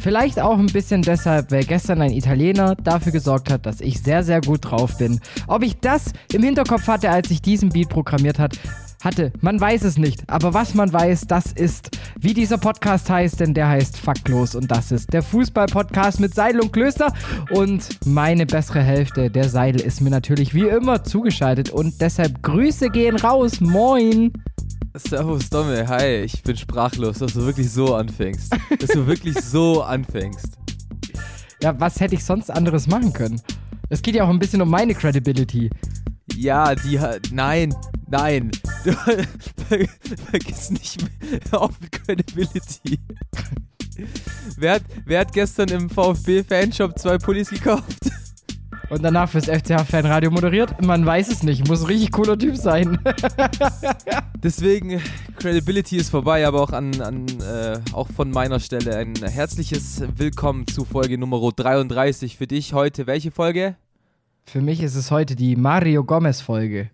Vielleicht auch ein bisschen deshalb, weil gestern ein Italiener dafür gesorgt hat, dass ich sehr, sehr gut drauf bin. Ob ich das im Hinterkopf hatte, als ich diesen Beat programmiert hat, hatte, man weiß es nicht. Aber was man weiß, das ist, wie dieser Podcast heißt, denn der heißt Faktlos und das ist der Fußball-Podcast mit Seidel und Klöster. Und meine bessere Hälfte, der Seidel, ist mir natürlich wie immer zugeschaltet und deshalb Grüße gehen raus. Moin! Servus Domme, hi, ich bin sprachlos, dass du wirklich so anfängst. Dass du wirklich so anfängst. Ja, was hätte ich sonst anderes machen können? Es geht ja auch ein bisschen um meine Credibility. Ja, die hat. Nein, nein. Du, vergiss nicht mehr auf Credibility. wer, hat, wer hat gestern im VfB-Fanshop zwei Pullis gekauft? Und danach fürs FCH-Fanradio moderiert? Man weiß es nicht. Muss ein richtig cooler Typ sein. Deswegen, Credibility ist vorbei, aber auch, an, an äh, auch von meiner Stelle ein herzliches Willkommen zu Folge Nummer 33. Für dich heute welche Folge? Für mich ist es heute die Mario Gomez-Folge.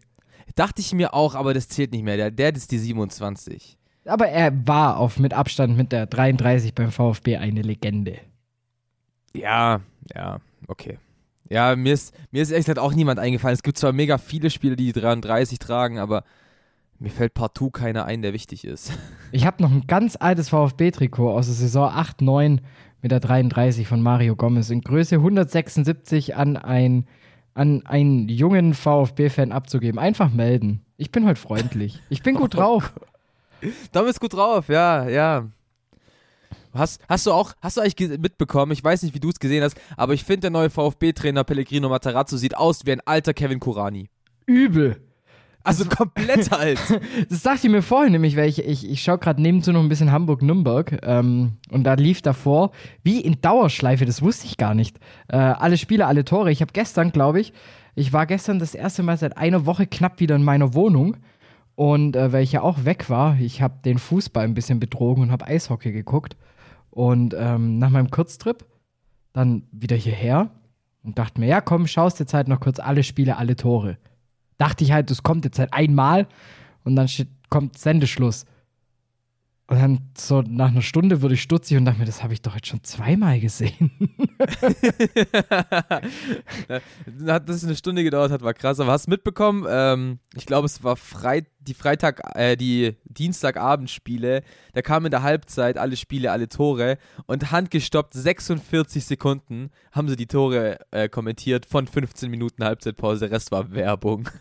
Dachte ich mir auch, aber das zählt nicht mehr. Der, der ist die 27. Aber er war auf mit Abstand mit der 33 beim VfB eine Legende. Ja, ja, okay. Ja, mir ist, mir ist echt auch niemand eingefallen. Es gibt zwar mega viele Spieler, die 33 tragen, aber mir fällt partout keiner ein, der wichtig ist. Ich habe noch ein ganz altes VfB-Trikot aus der Saison 8, 9 mit der 33 von Mario Gomez in Größe 176 an, ein, an einen jungen VfB-Fan abzugeben. Einfach melden. Ich bin heute freundlich. Ich bin gut drauf. Da bist gut drauf, ja, ja. Hast, hast du auch, hast du eigentlich mitbekommen, ich weiß nicht, wie du es gesehen hast, aber ich finde, der neue VfB-Trainer Pellegrino Matarazzo sieht aus wie ein alter Kevin Kurani. Übel. Also komplett alt. das dachte ich mir vorhin nämlich, weil ich, ich, ich schaue gerade nebenzu noch ein bisschen Hamburg-Nürnberg ähm, und da lief davor, wie in Dauerschleife, das wusste ich gar nicht. Äh, alle Spiele, alle Tore. Ich habe gestern, glaube ich, ich war gestern das erste Mal seit einer Woche knapp wieder in meiner Wohnung. Und äh, weil ich ja auch weg war, ich habe den Fußball ein bisschen betrogen und habe Eishockey geguckt. Und ähm, nach meinem Kurztrip dann wieder hierher und dachte mir, ja, komm, schaust jetzt halt noch kurz alle Spiele, alle Tore. Dachte ich halt, das kommt jetzt halt einmal und dann steht, kommt Sendeschluss. Und dann so nach einer Stunde wurde ich stutzig und dachte mir, das habe ich doch jetzt schon zweimal gesehen. Dass es eine Stunde gedauert hat, war krass. Aber hast du mitbekommen? Ähm, ich glaube, es war Freit die Freitag, äh, die Dienstagabendspiele. Da kamen in der Halbzeit alle Spiele, alle Tore und handgestoppt 46 Sekunden haben sie die Tore äh, kommentiert von 15 Minuten Halbzeitpause. Der Rest war Werbung.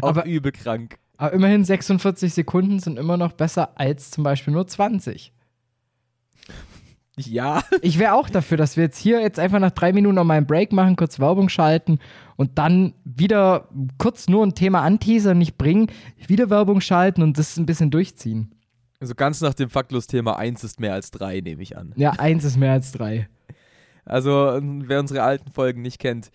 Auch aber, übel krank. Aber immerhin 46 Sekunden sind immer noch besser als zum Beispiel nur 20. Ja. Ich wäre auch dafür, dass wir jetzt hier jetzt einfach nach drei Minuten noch mal einen Break machen, kurz Werbung schalten und dann wieder kurz nur ein Thema anteasern, nicht bringen, wieder Werbung schalten und das ein bisschen durchziehen. Also ganz nach dem Faktlos-Thema, eins ist mehr als drei, nehme ich an. Ja, eins ist mehr als drei. Also, wer unsere alten Folgen nicht kennt,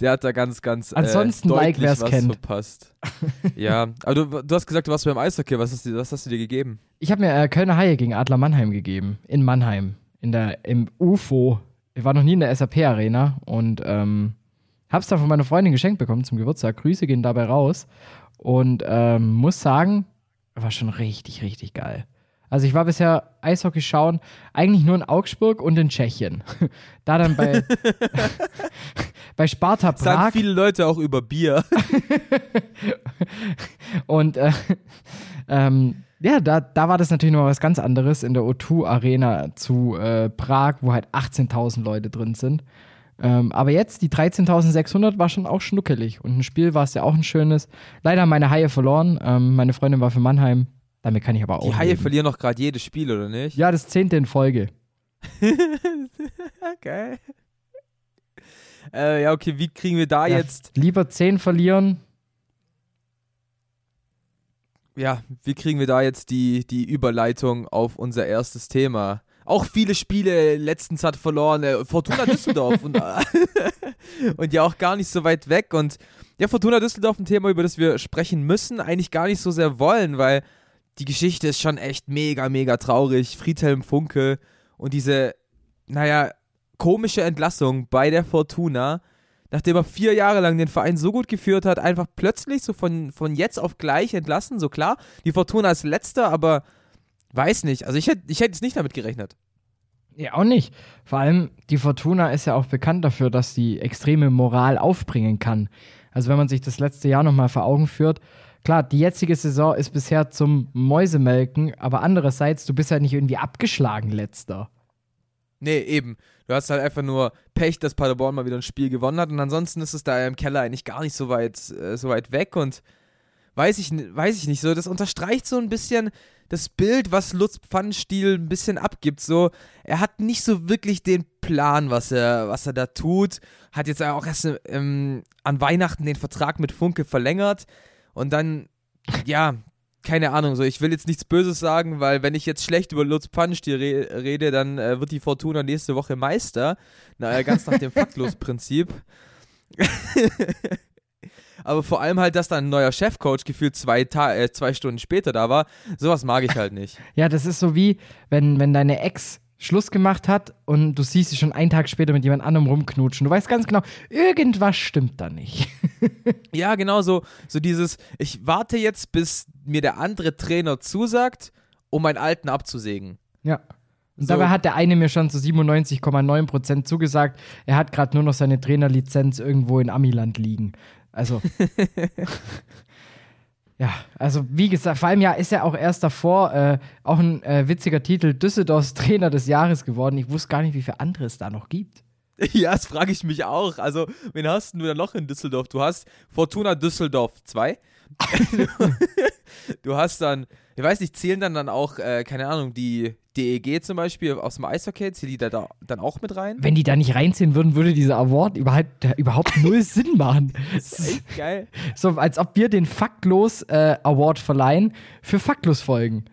der hat da ganz, ganz äh, Ansonsten äh, like, was kennt. verpasst. ja, aber du, du, hast gesagt, du warst beim Eishockey. Was hast du, was hast du dir gegeben? Ich habe mir äh, Kölner Haie gegen Adler Mannheim gegeben. In Mannheim. In der, Im UFO. Ich war noch nie in der SAP-Arena und ähm, hab's dann von meiner Freundin geschenkt bekommen zum Geburtstag. Grüße gehen dabei raus. Und ähm, muss sagen, war schon richtig, richtig geil. Also ich war bisher Eishockey schauen, eigentlich nur in Augsburg und in Tschechien. da dann bei, bei Sparta Prag. Sagen viele Leute auch über Bier. und äh, ähm, ja, da, da war das natürlich noch was ganz anderes in der O2 Arena zu äh, Prag, wo halt 18.000 Leute drin sind. Ähm, aber jetzt, die 13.600 war schon auch schnuckelig. Und ein Spiel war es ja auch ein schönes. Leider haben meine Haie verloren. Ähm, meine Freundin war für Mannheim. Damit kann ich aber auch. Die Haie leben. verlieren noch gerade jedes Spiel, oder nicht? Ja, das zehnte in Folge. okay. Äh, ja, okay, wie kriegen wir da ja, jetzt. Lieber zehn verlieren. Ja, wie kriegen wir da jetzt die, die Überleitung auf unser erstes Thema? auch viele Spiele letztens hat verloren. Äh, Fortuna Düsseldorf und, und ja auch gar nicht so weit weg. Und ja, Fortuna Düsseldorf ein Thema, über das wir sprechen müssen, eigentlich gar nicht so sehr wollen, weil die Geschichte ist schon echt mega, mega traurig. Friedhelm Funke und diese, naja, komische Entlassung bei der Fortuna, nachdem er vier Jahre lang den Verein so gut geführt hat, einfach plötzlich so von, von jetzt auf gleich entlassen. So klar, die Fortuna ist letzter, aber weiß nicht. Also ich hätte ich hätt jetzt nicht damit gerechnet. Ja, auch nicht. Vor allem, die Fortuna ist ja auch bekannt dafür, dass sie extreme Moral aufbringen kann. Also wenn man sich das letzte Jahr nochmal vor Augen führt, klar, die jetzige Saison ist bisher zum Mäusemelken, aber andererseits, du bist ja nicht irgendwie abgeschlagen letzter. Nee, eben. Du hast halt einfach nur Pech, dass Paderborn mal wieder ein Spiel gewonnen hat und ansonsten ist es da im Keller eigentlich gar nicht so weit, äh, so weit weg und weiß ich, weiß ich nicht so, das unterstreicht so ein bisschen das Bild, was Lutz Pfannenstiel ein bisschen abgibt. So, er hat nicht so wirklich den Plan, was er, was er da tut. Hat jetzt auch erst ähm, an Weihnachten den Vertrag mit Funke verlängert und dann, ja, keine Ahnung, so ich will jetzt nichts Böses sagen, weil wenn ich jetzt schlecht über Lutz Pfannenstiel re rede, dann äh, wird die Fortuna nächste Woche Meister. Na, äh, ganz nach dem Faktlos-Prinzip. Aber vor allem halt, dass da ein neuer Chefcoach gefühlt zwei, äh, zwei Stunden später da war, sowas mag ich halt nicht. ja, das ist so wie, wenn, wenn deine Ex Schluss gemacht hat und du siehst sie schon einen Tag später mit jemand anderem rumknutschen. Du weißt ganz genau, irgendwas stimmt da nicht. ja, genau so, so dieses, ich warte jetzt, bis mir der andere Trainer zusagt, um meinen alten abzusägen. Ja. Und so. dabei hat der eine mir schon zu 97,9% zugesagt, er hat gerade nur noch seine Trainerlizenz irgendwo in Amiland liegen. Also. Ja, also wie gesagt, vor allem ja ist er auch erst davor äh, auch ein äh, witziger Titel Düsseldorfs Trainer des Jahres geworden. Ich wusste gar nicht, wie viele andere es da noch gibt. Ja, das frage ich mich auch. Also, wen hast du denn noch in Düsseldorf? Du hast Fortuna Düsseldorf 2. du hast dann, ich weiß nicht, zählen dann dann auch, äh, keine Ahnung, die DEG zum Beispiel aus dem Eishockey, zählen die da, da dann auch mit rein? Wenn die da nicht reinziehen würden, würde dieser Award überhaupt, überhaupt null Sinn machen. Das ist echt geil. So, als ob wir den Faktlos äh, Award verleihen für Faktlos-Folgen.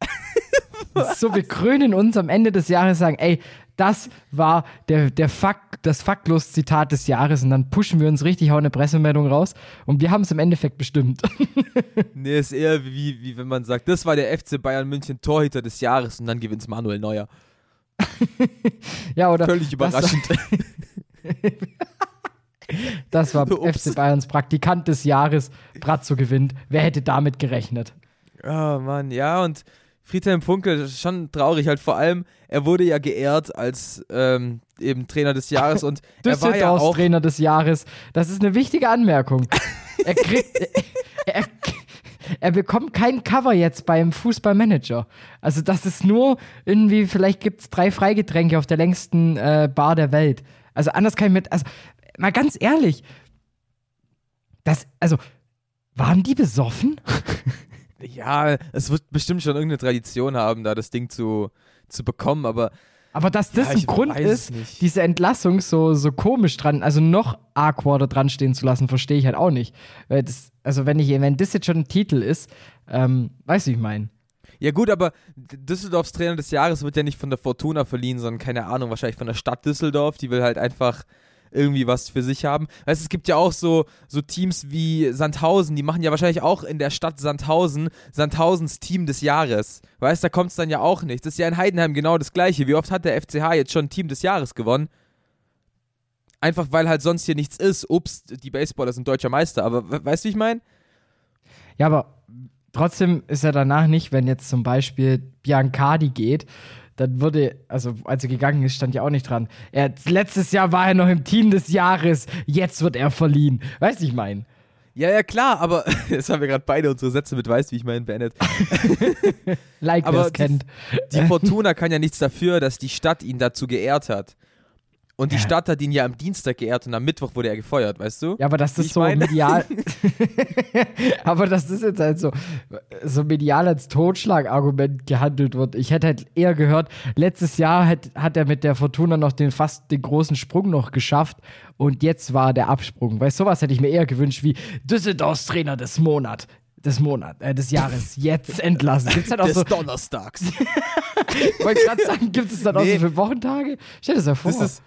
so, wir krönen uns am Ende des Jahres sagen, ey, das war der, der Fakt, das Faktlos-Zitat des Jahres und dann pushen wir uns richtig, hauen eine Pressemeldung raus und wir haben es im Endeffekt bestimmt. nee, ist eher wie, wie wenn man sagt, das war der FC Bayern München Torhüter des Jahres und dann gewinnt Manuel Neuer. ja, oder? Völlig überraschend. Das, das war. FC Bayerns Praktikant des Jahres. Brazzo gewinnt. Wer hätte damit gerechnet? Oh Mann, ja, und Friedhelm Funkel, schon traurig halt vor allem, er wurde ja geehrt als ähm, eben Trainer des Jahres und er war ja auch Trainer des Jahres. Das ist eine wichtige Anmerkung. er kriegt er, er, bekommt kein Cover jetzt beim Fußballmanager. Also das ist nur irgendwie, vielleicht gibt es drei Freigetränke auf der längsten äh, Bar der Welt. Also anders kann ich mit, also mal ganz ehrlich, das, also waren die besoffen? Ja, es wird bestimmt schon irgendeine Tradition haben, da das Ding zu, zu bekommen, aber. Aber dass das ja, ein Grund ist, diese Entlassung so, so komisch dran, also noch A-Quarter dran stehen zu lassen, verstehe ich halt auch nicht. Weil das, also wenn ich, wenn das jetzt schon ein Titel ist, ähm, weiß ich mein. Ja gut, aber Düsseldorfs Trainer des Jahres wird ja nicht von der Fortuna verliehen, sondern keine Ahnung, wahrscheinlich von der Stadt Düsseldorf. Die will halt einfach irgendwie was für sich haben. Weißt, es gibt ja auch so, so Teams wie Sandhausen, die machen ja wahrscheinlich auch in der Stadt Sandhausen Sandhausens Team des Jahres. Weißt, da kommt es dann ja auch nicht. Das ist ja in Heidenheim genau das gleiche. Wie oft hat der FCH jetzt schon Team des Jahres gewonnen? Einfach weil halt sonst hier nichts ist. Ups, die Baseballer sind deutscher Meister, aber weißt du, wie ich meine? Ja, aber trotzdem ist er danach nicht, wenn jetzt zum Beispiel Biancardi geht, dann wurde, also als er gegangen ist, stand ja auch nicht dran. Er, letztes Jahr war er noch im Team des Jahres, jetzt wird er verliehen. Weißt du, ich meine? Ja, ja, klar, aber jetzt haben wir gerade beide unsere Sätze mit Weißt, wie ich meine, beendet. like, wer kennt. Die Fortuna kann ja nichts dafür, dass die Stadt ihn dazu geehrt hat. Und die ja. Stadt hat ihn ja am Dienstag geehrt und am Mittwoch wurde er gefeuert, weißt du? Ja, aber das ist so meine? medial. aber das ist jetzt halt so, so medial als Totschlagargument gehandelt wird. Ich hätte halt eher gehört, letztes Jahr hat, hat er mit der Fortuna noch den fast den großen Sprung noch geschafft und jetzt war der Absprung. Weißt du, sowas hätte ich mir eher gewünscht wie Düsseldorfs Trainer des Monats des Monats, äh, des Jahres jetzt entlassen. Gibt's halt auch des so, Donnerstags. Wollte gerade sagen, gibt es dann auch Nee. so für Wochentage? Stell dir das ja vor. Das ist,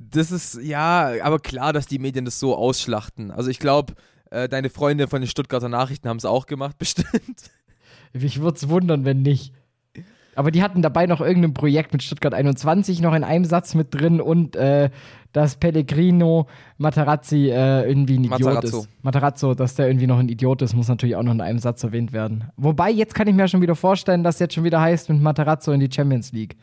das ist, ja, aber klar, dass die Medien das so ausschlachten. Also ich glaube, äh, deine Freunde von den Stuttgarter Nachrichten haben es auch gemacht, bestimmt. Ich würde es wundern, wenn nicht. Aber die hatten dabei noch irgendein Projekt mit Stuttgart 21 noch in einem Satz mit drin und äh, dass Pellegrino Materazzi äh, irgendwie ein Idiot Matarazzo. ist. Materazzo, dass der irgendwie noch ein Idiot ist, muss natürlich auch noch in einem Satz erwähnt werden. Wobei, jetzt kann ich mir schon wieder vorstellen, dass jetzt schon wieder heißt mit Materazzo in die Champions League.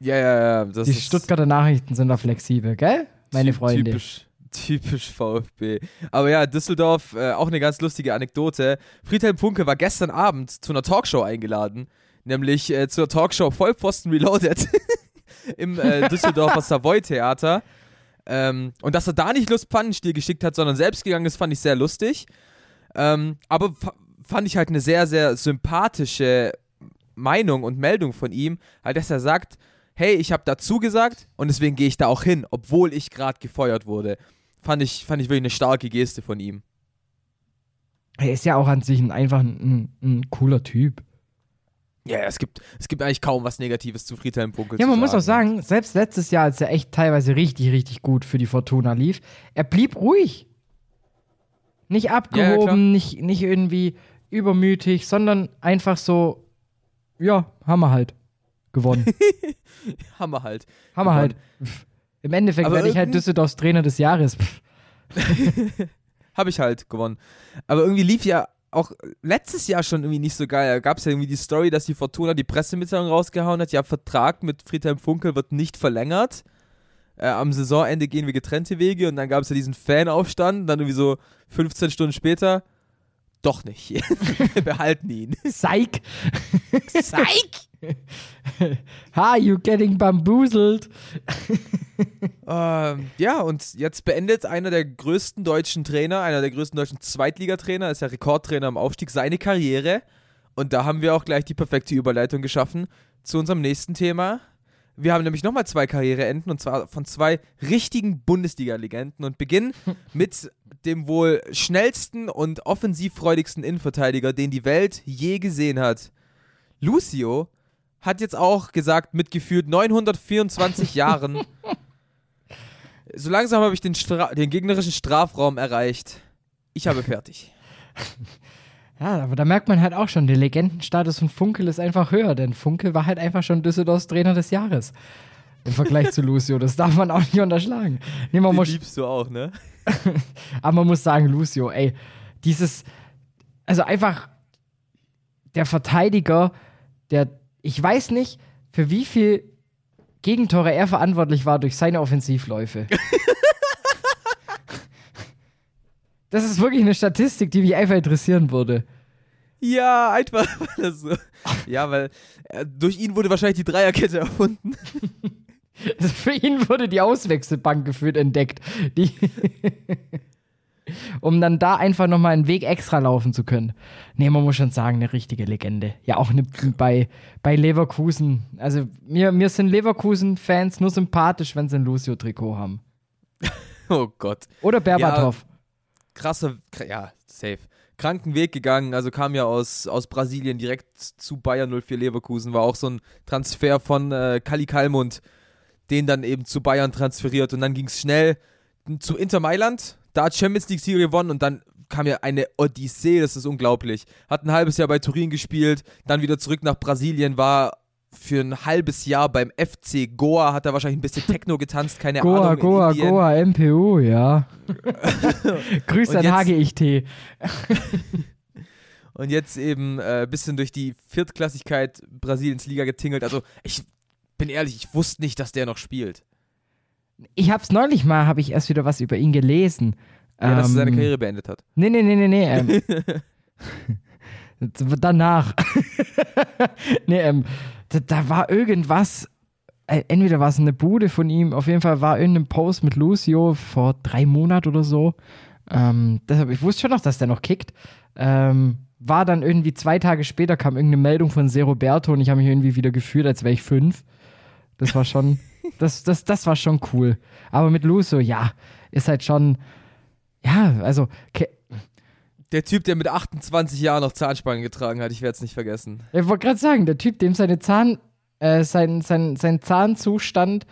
Ja, ja, ja. Die Stuttgarter Nachrichten sind da flexibel, gell? Meine typ- Freunde. Typisch, typisch VfB. Aber ja, Düsseldorf, äh, auch eine ganz lustige Anekdote. Friedhelm Funke war gestern Abend zu einer Talkshow eingeladen, nämlich äh, zur Talkshow Vollpfosten Reloaded im äh, Düsseldorfer Savoy Theater. Ähm, und dass er da nicht Lust Pfannenstiel geschickt hat, sondern selbst gegangen ist, fand ich sehr lustig. Ähm, aber fa- fand ich halt eine sehr, sehr sympathische Meinung und Meldung von ihm, halt, dass er sagt, hey, ich habe dazu gesagt und deswegen gehe ich da auch hin, obwohl ich gerade gefeuert wurde. Fand ich, fand ich wirklich eine starke Geste von ihm. Er ist ja auch an sich ein, einfach ein, ein cooler Typ. Ja, es gibt, es gibt eigentlich kaum was Negatives zu Friedhelm Funkel Ja, man muss auch sagen. selbst letztes Jahr, als er echt teilweise richtig, richtig gut für die Fortuna lief, er blieb ruhig. Nicht Ja, ja, abgehoben, nicht, nicht irgendwie übermütig, sondern einfach so, ja, wir halt gewonnen. Hammer halt. wir halt. Im Endeffekt Aber werde ich halt Düsseldorfs Trainer des Jahres. Habe ich halt gewonnen. Aber irgendwie lief ja auch letztes Jahr schon irgendwie nicht so geil. Da gab es ja irgendwie die Story, dass die Fortuna die Pressemitteilung rausgehauen hat. Ja, Vertrag mit Friedhelm Funkel wird nicht verlängert. Äh, am Saisonende gehen wir getrennte Wege und dann gab es ja diesen Fanaufstand. Dann irgendwie so 15 Stunden später, doch nicht. wir behalten ihn. Psych! Psych! Ha, you getting bamboozled. Ähm, ja, und jetzt beendet einer der größten deutschen Trainer, einer der größten deutschen Zweitligatrainer, ist ja Rekordtrainer im Aufstieg, seine Karriere. Und da haben wir auch gleich die perfekte Überleitung geschaffen zu unserem nächsten Thema. Wir haben nämlich nochmal zwei Karriereenden und zwar von zwei richtigen Bundesliga-Legenden und beginnen mit dem wohl schnellsten und offensivfreudigsten Innenverteidiger, den die Welt je gesehen hat. Lucio hat jetzt auch gesagt, mit gefühlt 924 Jahren, so langsam habe ich den, Stra den gegnerischen Strafraum erreicht. Ich habe fertig. Ja, aber da merkt man halt auch schon, der Legendenstatus von Funkel ist einfach höher, denn Funkel war halt einfach schon Düsseldorfs Trainer des Jahres. Im Vergleich zu Lucio. Das darf man auch nicht unterschlagen. Nee, man Den muss, liebst du auch, ne? aber man muss sagen, Lucio, ey, dieses, also einfach der Verteidiger, der, ich weiß nicht, für wie viel Gegentore er verantwortlich war durch seine Offensivläufe. Das ist wirklich eine Statistik, die mich einfach interessieren würde. Ja, einfach weil er so. Ja, weil äh, durch ihn wurde wahrscheinlich die Dreierkette erfunden. Für ihn wurde die Auswechselbank geführt entdeckt. Die um dann da einfach nochmal einen Weg extra laufen zu können. Nee, man muss schon sagen, eine richtige Legende. Ja, auch eine, bei, bei Leverkusen. Also mir, mir sind Leverkusen-Fans nur sympathisch, wenn sie ein Lucio-Trikot haben. Oh Gott. Oder Berbatov. Krasser, kr- ja, safe. Kranken Weg gegangen, also kam ja aus, aus Brasilien direkt zu Bayern 04 Leverkusen, war auch so ein Transfer von äh, Kali Kalmund, den dann eben zu Bayern transferiert und dann ging es schnell zu Inter Mailand, da hat Champions League Sieger gewonnen und dann kam ja eine Odyssee, das ist unglaublich. Hat ein halbes Jahr bei Turin gespielt, dann wieder zurück nach Brasilien, war für ein halbes Jahr beim FC Goa, hat er wahrscheinlich ein bisschen Techno getanzt, keine Goa, Ahnung. Goa, Indien. Goa, MPU, ja. Grüß an HGIT. Und jetzt eben ein äh, bisschen durch die Viertklassigkeit Brasiliens Liga getingelt. Also ich bin ehrlich, ich wusste nicht, dass der noch spielt. Ich hab's neulich mal, habe ich erst wieder was über ihn gelesen. Ja, dass er seine Ähm, Karriere beendet hat. Nee, nee, nee, nee, nee. Ähm, danach. nee, ähm, da, da war irgendwas. äh, Entweder war es eine Bude von ihm, auf jeden Fall war irgendein Post mit Lucio vor drei Monaten oder so. Ähm, deshalb, ich wusste schon noch, dass der noch kickt. Ähm, war dann irgendwie zwei Tage später kam irgendeine Meldung von Se Roberto und ich habe mich irgendwie wieder gefühlt, als wäre ich fünf. Das war schon, das, das, das war schon cool. Aber mit Lucio, ja, ist halt schon, ja, also, Der Typ, der mit 28 Jahren noch Zahnspangen getragen hat, ich werde es nicht vergessen. Ich wollte gerade sagen, der Typ, dem seine Zahn, äh, sein, sein, sein Zahnzustand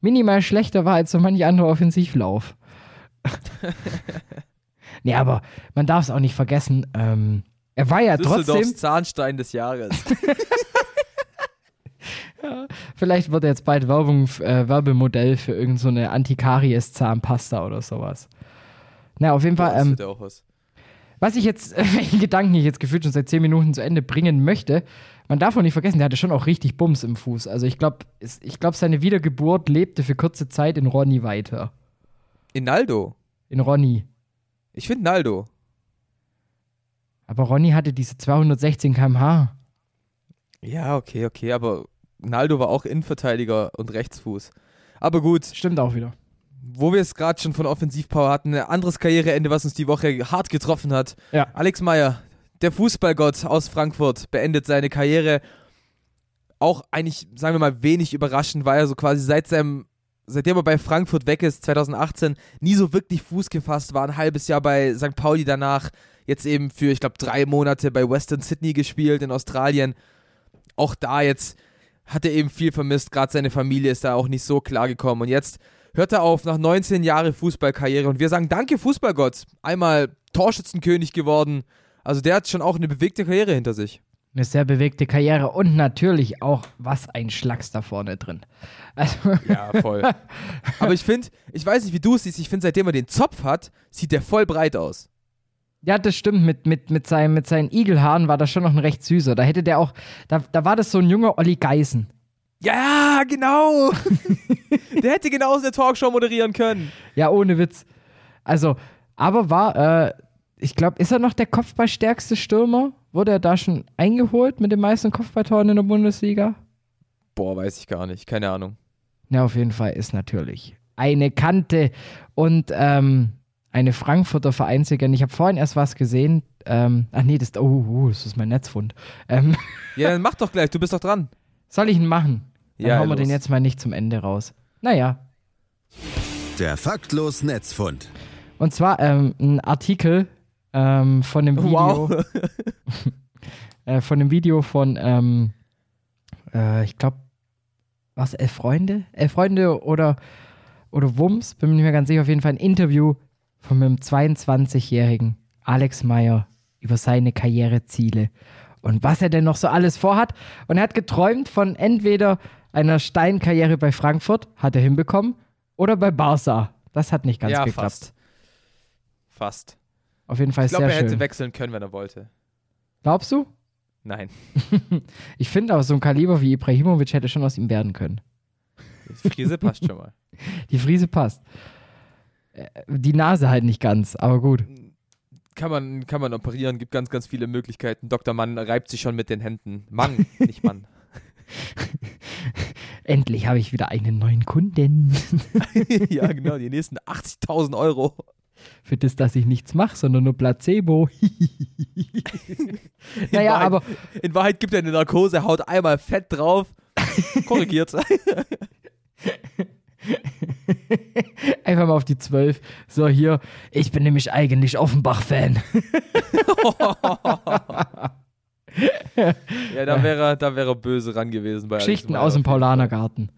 minimal schlechter war als so manch anderer Offensivlauf. nee, aber man darf es auch nicht vergessen. Ähm, er war ja trotzdem. Düsseldorfs Zahnstein des Jahres. Vielleicht wird er jetzt bald Werbung, äh, Werbemodell für irgendeine so Antikaries-Zahnpasta oder sowas. Na, auf jeden Fall. Ähm, ja auch was. was ich jetzt, welchen Gedanken ich jetzt gefühlt schon seit 10 Minuten zu Ende bringen möchte, man darf auch nicht vergessen, der hatte schon auch richtig Bums im Fuß. Also ich glaube, ich glaub, seine Wiedergeburt lebte für kurze Zeit in Ronny weiter. In Naldo. In Ronny. Ich finde Naldo. Aber Ronny hatte diese 216 km/h. Ja, okay, okay, aber Naldo war auch Innenverteidiger und Rechtsfuß. Aber gut, Stimmt auch wieder. wo wir es gerade schon von Offensivpower hatten, ein anderes Karriereende, was uns die Woche hart getroffen hat. Ja. Alex Meyer, der Fußballgott aus Frankfurt, beendet seine Karriere. Auch eigentlich, sagen wir mal, wenig überraschend, weil er so quasi seit seinem, seitdem er bei Frankfurt weg ist, 2018, nie so wirklich Fuß gefasst war. Ein halbes Jahr bei St. Pauli danach, jetzt eben für, ich glaube, drei Monate bei Western Sydney gespielt in Australien. Auch da jetzt hat er eben viel vermisst, gerade seine Familie ist da auch nicht so klar gekommen. Und jetzt hört er auf nach 19 Jahren Fußballkarriere und wir sagen Danke, Fußballgott. Einmal Torschützenkönig geworden. Also der hat schon auch eine bewegte Karriere hinter sich. Eine sehr bewegte Karriere und natürlich auch, was ein Schlacks da vorne drin. Also, Ja, voll. Aber ich finde, ich weiß nicht, wie du es siehst, ich finde, seitdem er den Zopf hat, sieht der voll breit aus. Ja, das stimmt. Mit, mit, mit, seinem, mit seinen Igelhaaren war das schon noch ein recht süßer. Da hätte der auch, da, da war das so ein junger Olli Geisen. Ja, genau. der hätte genauso eine Talkshow moderieren können. Ja, ohne Witz. Also, aber war, äh, ich glaube, ist er noch der Kopfballstärkste Stürmer? Wurde er da schon eingeholt mit den meisten Kopfballtoren in der Bundesliga? Boah, weiß ich gar nicht, keine Ahnung. Ja, auf jeden Fall ist natürlich eine Kante und ähm, eine Frankfurter Vereinslegende. Ich habe vorhin erst was gesehen. Ähm, ach nee, das, oh, oh, das ist mein Netzfund. Ähm, Ja, dann mach doch gleich, du bist doch dran. soll ich ihn machen? Dann Ja, hauen wir los. den jetzt mal nicht zum Ende raus. Naja, Der faktlos Netzfund. und zwar ähm, ein Artikel ähm, von dem Video. Wow. äh, von dem Video von, ähm, äh, ich glaube, was, Elf Freunde? Elf Freunde oder, oder Wums, bin mir nicht mehr ganz sicher, auf jeden Fall ein Interview von einem 22-jährigen Alex Meyer über seine Karriereziele und was er denn noch so alles vorhat. Und er hat geträumt von entweder einer Steinkarriere bei Frankfurt, hat er hinbekommen, oder bei Barca. Das hat nicht ganz ja, geklappt. fast. Fast. Auf jeden Fall Ich glaube, sehr er hätte schön. wechseln können, wenn er wollte. Glaubst du? Nein. Ich finde aber, so ein Kaliber wie Ibrahimovic hätte schon aus ihm werden können. Die Frise passt schon mal. Die Friese passt. Äh, Die Nase halt nicht ganz, aber gut. Kann man, kann man operieren, gibt ganz, ganz viele Möglichkeiten. Dr. Mann reibt sich schon mit den Händen. Mann, nicht Mann. Endlich habe ich wieder einen neuen Kunden. ja, genau, die nächsten 80.000 Euro. Für das, dass ich nichts mache, sondern nur Placebo. naja, Wahrheit- aber In Wahrheit gibt er eine Narkose, haut einmal Fett drauf, korrigiert. einfach mal auf die 12. So, hier, ich bin nämlich eigentlich Offenbach-Fan. ja, da wäre da wäre böse ran gewesen. Bei Geschichten aus dem. Paulanergarten.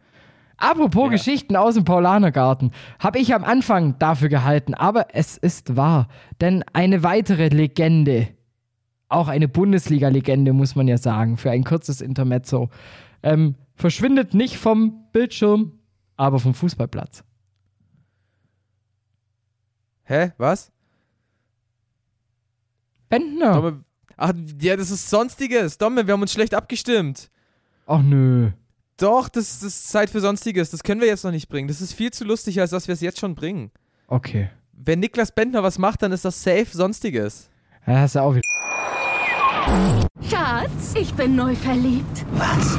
Apropos Ja. Geschichten aus dem Paulanergarten, habe ich am Anfang dafür gehalten, aber es ist wahr. Denn eine weitere Legende, auch eine Bundesliga-Legende, muss man ja sagen, für ein kurzes Intermezzo, ähm, verschwindet nicht vom Bildschirm, aber vom Fußballplatz. Hä? Was? Bentner. Domme, ach, ja, das ist Sonstiges. Domme, wir haben uns schlecht abgestimmt. Ach nö. Doch, das, das ist Zeit für Sonstiges. Das können wir jetzt noch nicht bringen. Das ist viel zu lustig, als dass wir es jetzt schon bringen. Okay. Wenn Niklas Bentner was macht, dann ist das safe Sonstiges. Ja, hast du auch wieder. Schatz, ich bin neu verliebt. Was?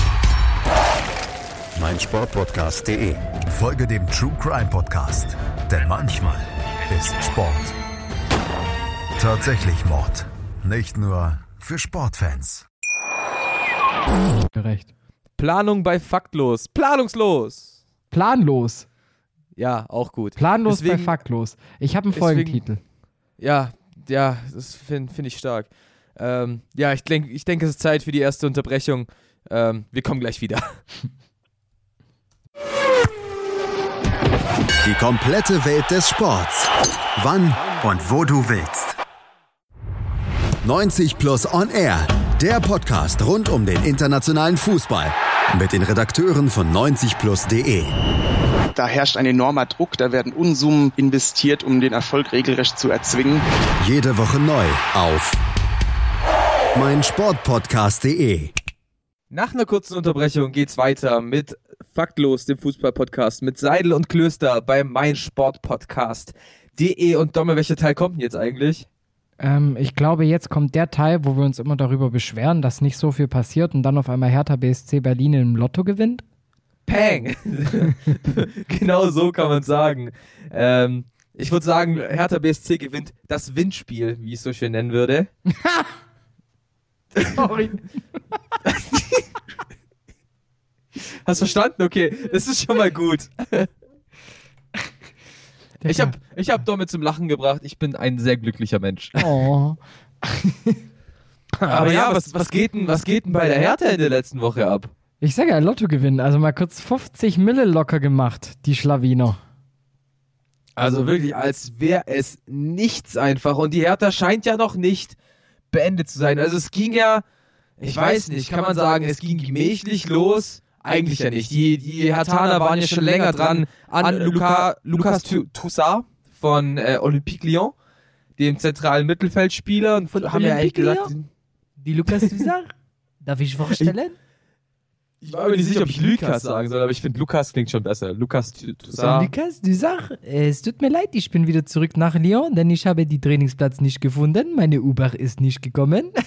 meinsportpodcast.de. Folge dem True Crime Podcast, denn manchmal ist Sport tatsächlich Mord. Nicht nur für Sportfans. Gerecht. Planung bei Faktlos. Planungslos. Planlos. Ja, auch gut. Planlos Deswegen- bei faktlos. Ich habe einen deswegen- Folgentitel. Ja, ja, das finde find ich stark. Ähm, ja, ich, denk, ich denke, es ist Zeit für die erste Unterbrechung. Ähm, wir kommen gleich wieder. Die komplette Welt des Sports. Wann und wo du willst. 90 Plus On Air. Der Podcast rund um den internationalen Fußball. Mit den Redakteuren von 90plus.de. Da herrscht ein enormer Druck, da werden Unsummen investiert, um den Erfolg regelrecht zu erzwingen. Jede Woche neu auf meinsportpodcast.de. Nach einer kurzen Unterbrechung geht's weiter mit Faktlos, dem Fußball-Podcast, mit Seidel und Klöster beim meinsportpodcast.de. Und Domme, welcher Teil kommt denn jetzt eigentlich? Ähm, ich glaube, jetzt kommt der Teil, wo wir uns immer darüber beschweren, dass nicht so viel passiert und dann auf einmal Hertha BSC Berlin im Lotto gewinnt. Peng! genau so kann man sagen. Ähm, ich würde sagen, Hertha BSC gewinnt das Windspiel, wie ich es so schön nennen würde. Sorry. Hast verstanden? Okay, das ist schon mal gut. Ich habe ich hab Domme zum Lachen gebracht. Ich bin ein sehr glücklicher Mensch. Oh. Aber ja, was, was, geht denn, was geht denn bei der Hertha in der letzten Woche ab? Ich sage ja, Lotto gewinnen. Also mal kurz 50 Mille locker gemacht, die Schlawiner. Also wirklich, als wäre es nichts einfach. Und die Hertha scheint ja noch nicht beendet zu sein. Also es ging ja, ich weiß nicht, kann man sagen, es ging gemächlich los. Eigentlich ja nicht. Die, die Hertaner waren ja schon länger dran an Luca, Lucas Toussaint von äh, Olympique Lyon, dem zentralen Mittelfeldspieler. Und Von haben ja eigentlich gesagt, Lyon? Die Lukas Dusar? Darf ich vorstellen? ich war mir nicht sicher, ob ich Lukas sagen soll, aber ich finde Lukas klingt schon besser. Lucas Tu- Toussaint. Lukas Dusar, es tut mir leid, ich bin wieder zurück nach Lyon, denn ich habe die Trainingsplatz nicht gefunden. Meine Uber ist nicht gekommen.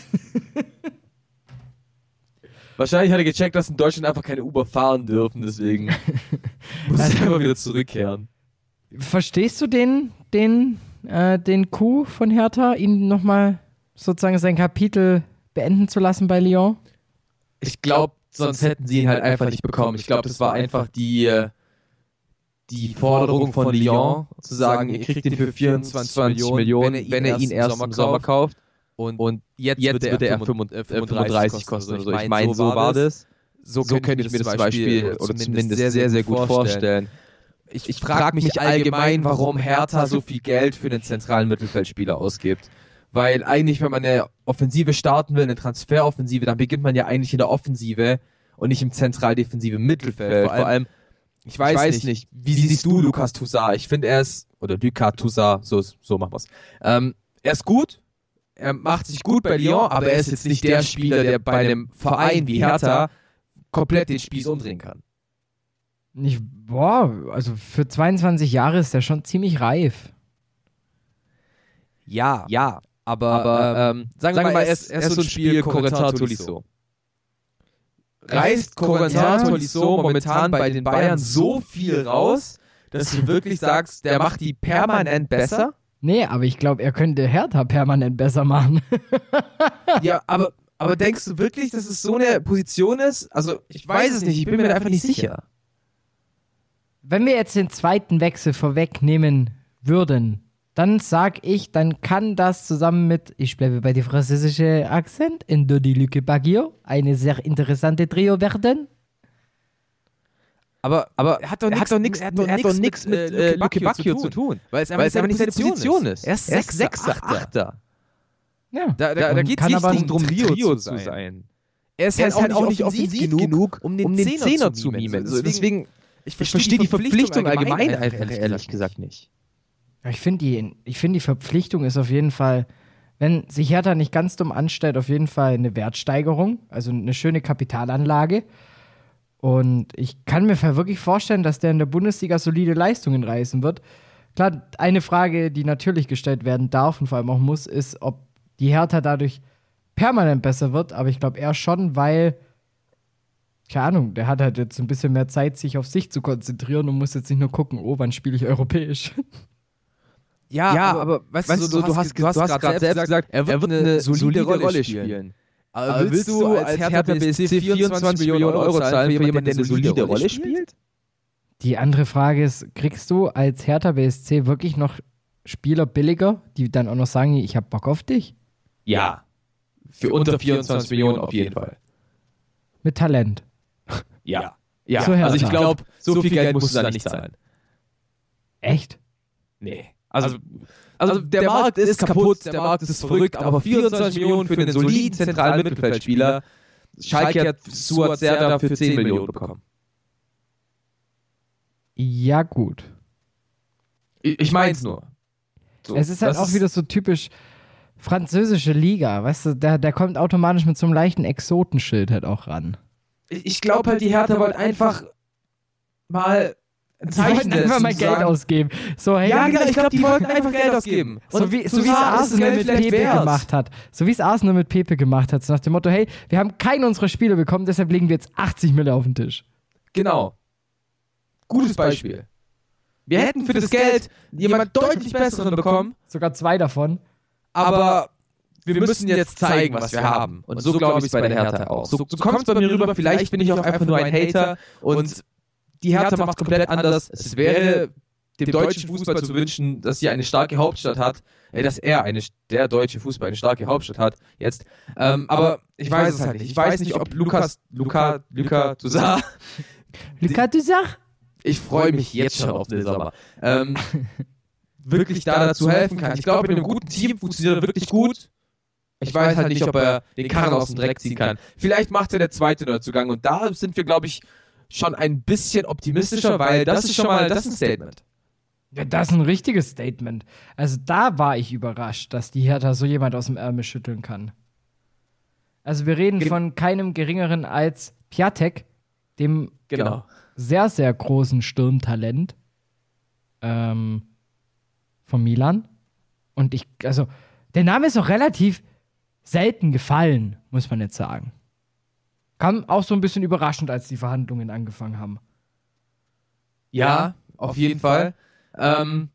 Wahrscheinlich hat er gecheckt, dass in Deutschland einfach keine Uber fahren dürfen, deswegen muss er einfach wieder zurückkehren. Verstehst du den, den, äh, den Coup von Hertha, ihn nochmal sozusagen sein Kapitel beenden zu lassen bei Lyon? Ich glaube, sonst hätten sie ihn halt einfach nicht bekommen. Ich glaube, das war einfach die, äh, die Forderung von Lyon, zu sagen, ihr kriegt ihn für 24 Millionen, wenn er ihn erst im Sommer kauft. Und, und jetzt, wird er 35, 35 kosten. Also ich meine, so war das. So, könnte ich mir das Beispiel oder zumindest sehr, sehr gut vorstellen. Ich, ich frage mich allgemein, warum Hertha so viel Geld für den zentralen Mittelfeldspieler ausgibt. Weil eigentlich, wenn man eine Offensive starten will, eine Transferoffensive, dann beginnt man ja eigentlich in der Offensive und nicht im zentral-defensiven Mittelfeld. Vor allem, ich weiß, nicht, wie siehst du Lukas Toussaint? Ich finde, er ist, oder Lucas Toussaint, so, so machen wir's. Ähm, er ist gut, er macht sich gut bei Lyon, aber er ist jetzt nicht der Spieler, der bei einem Verein wie Hertha komplett den Spieß umdrehen kann. Ich, boah, also für 22 Jahre ist er schon ziemlich reif. Ja, ja, aber, aber ähm, sagen, wir mal, er ist, er ist so ein Spiel Corentin Tolisso. Reißt Corentin Ja. Tolisso momentan bei den Bayern so viel raus, dass du wirklich sagst, der macht die permanent besser? Nee, aber ich glaube, er könnte Hertha permanent besser machen. Ja, aber, aber denkst du wirklich, dass es so eine Position ist? Also, ich weiß es nicht, ich bin mir da einfach nicht sicher. Wenn wir jetzt den zweiten Wechsel vorwegnehmen würden, dann sag ich, dann kann das zusammen mit, ich bleibe bei dem französischen Akzent, in Dodi Luke Baggio, eine sehr interessante Trio werden. Aber, aber er hat doch nichts nichts er hat doch nichts mit, mit äh, Luke Bacchio zu tun, weil es einfach, Weil nicht es seine einfach nicht seine Position ist. Er ist Er ist Sechser, Achter. Ja. Da, da, da geht kann es nicht aber darum, Trio, Trio zu sein. sein. Er ist, Er halt, auch nicht offensiv genug, um den, Zehner, zu mimen. Also deswegen, ich Ich verstehe die Verpflichtung allgemein einfach einfach ehrlich gesagt nicht. Ich finde die, ich find die Verpflichtung ist auf jeden Fall, wenn sich Hertha nicht ganz dumm anstellt, auf jeden Fall eine Wertsteigerung, also eine schöne Kapitalanlage. Und ich kann mir wirklich vorstellen, dass der in der Bundesliga solide Leistungen reißen wird. Klar, eine Frage, die natürlich gestellt werden darf und vor allem auch muss, ist, ob die Hertha dadurch permanent besser wird. Aber ich glaube eher schon, weil keine Ahnung, der hat halt jetzt ein bisschen mehr Zeit, sich auf sich zu konzentrieren und muss jetzt nicht nur gucken, oh, wann spiele ich europäisch. Ja, Ja, aber, aber weißt, weißt du, du, hast, du hast gerade selbst gesagt, er wird eine solide Rolle spielen. Aber willst du als Hertha BSC 24 Millionen Euro zahlen für jemanden, der eine solide Rolle spielt? Die andere Frage ist, kriegst du als Hertha BSC wirklich noch Spieler billiger, die dann auch noch sagen, ich hab Bock auf dich? Ja. Für unter 24 Millionen auf jeden Fall. Mit Talent. Ja. Ja, So Hertha. also ich glaube, so viel Geld musst du da nicht zahlen. Echt? Nee. Also, also der Markt ist kaputt, der Markt ist verrückt, aber 24 Millionen für einen soliden zentralen Mittelfeldspieler. Schalke hat Suat Serdar für 10 Millionen bekommen. Ja, gut. Ich, ich mein's nur. So, es ist halt auch wieder so typisch französische Liga, weißt du, der, der kommt automatisch mit so einem leichten Exotenschild halt auch ran. Ich, ich glaube halt, die Hertha wollte einfach mal Zeichen einfach setzen, mal zu Geld ausgeben. So, hey, Ja, genau, ich glaube, die wollten einfach Geld ausgeben. So wie, so wie es Arsenal mit Pepe wert. gemacht hat. So wie es Arsenal mit Pepe gemacht hat. So nach dem Motto, hey, wir haben keinen unserer Spiele bekommen, deshalb legen wir jetzt 80 Mille auf den Tisch. Genau. Gutes Beispiel. Wir hätten für das Geld jemand deutlich besseren bekommen, Sogar zwei davon. aber wir müssen jetzt zeigen, was wir haben. Und so glaube ich es bei der Hertha auch. So, so kommt es bei mir rüber, vielleicht bin ich auch einfach nur ein Hater und die Hertha macht komplett anders. Es wäre dem deutschen Fußball zu wünschen, dass sie eine starke Hauptstadt hat, äh, dass er eine, der deutsche Fußball eine starke Hauptstadt hat, jetzt. Ähm, aber ich weiß es halt nicht. Ich weiß nicht, ob Lukas, Luca, Luca Toussaint Lucas Dusach? ich freue mich jetzt schon auf den Sommer. Ähm, wirklich da dazu helfen kann. Ich glaube, in einem guten Team funktioniert er wirklich gut. Ich weiß halt nicht, ob er den Karren aus dem Dreck ziehen kann. Vielleicht macht er der zweite Neuzugang und da sind wir, glaube ich, schon ein bisschen optimistischer, weil das ist schon mal das ist ein Statement. Ja, das ist ein richtiges Statement. Also da war ich überrascht, dass die Hertha so jemand aus dem Ärmel schütteln kann. Also wir reden Ge- von keinem geringeren als Piatek, dem Genau. sehr, sehr großen Sturmtalent ähm, von Milan. Und ich, also, der Name ist auch relativ selten gefallen, muss man jetzt sagen. Kam auch so ein bisschen überraschend, als die Verhandlungen angefangen haben. Ja, auf jeden Fall. Ähm,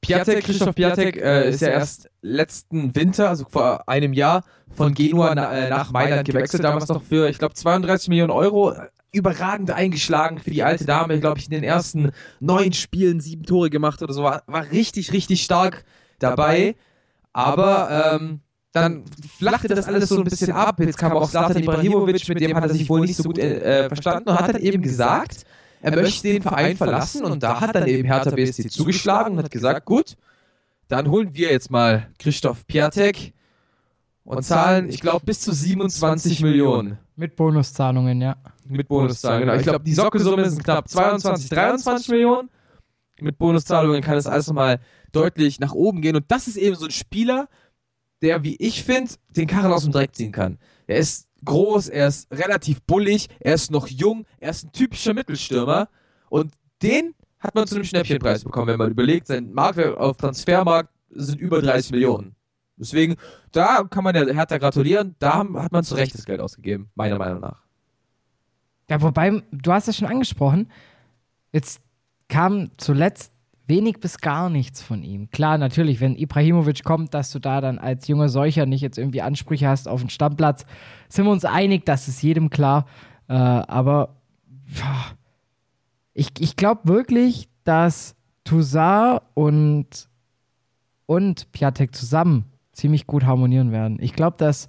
Piatek, Christoph Piatek äh, ist ja erst letzten Winter, also vor einem Jahr, von Genua na, äh, nach Mailand gewechselt, damals noch für, ich glaube, 32 Millionen Euro. Überragend eingeschlagen für die alte Dame, glaube ich, in den ersten neun Spielen sieben Tore gemacht oder so. War, war richtig, richtig stark dabei. Aber ähm, dann flachte das alles so ein bisschen ab. Jetzt kam auch Zlatan Ibrahimovic, mit dem hat er sich wohl nicht so gut äh, verstanden und hat dann eben gesagt, er möchte den Verein verlassen und da hat dann eben Hertha BSC zugeschlagen und hat gesagt, gut, dann holen wir jetzt mal Christoph Piatek und zahlen, ich glaube, bis zu 27 Millionen Mit Bonuszahlungen, ja. mit Bonuszahlungen. Genau. Ich glaube, die Sockelsumme sind knapp 22, 23 Millionen. Mit Bonuszahlungen kann das alles nochmal deutlich nach oben gehen. Und das ist eben so ein Spieler, der, wie ich finde, den Karren aus dem Dreck ziehen kann. Er ist groß, er ist relativ bullig, er ist noch jung, er ist ein typischer Mittelstürmer. Und den hat man zu einem Schnäppchenpreis bekommen, wenn man überlegt, sein Marktwert auf Transfermarkt sind über 30 Millionen. Deswegen, da kann man der Hertha gratulieren. Da hat man zu Recht das Geld ausgegeben, meiner Meinung nach. Ja, wobei, du hast es schon angesprochen, jetzt kam zuletzt wenig bis gar nichts von ihm. Klar, natürlich, wenn Ibrahimovic kommt, dass du da dann als junger Solcher nicht jetzt irgendwie Ansprüche hast auf den Stammplatz, sind wir uns einig, das ist jedem klar. Äh, aber ja, ich, ich glaube wirklich, dass Toussaint und, und Piatek zusammen ziemlich gut harmonieren werden. Ich glaube, dass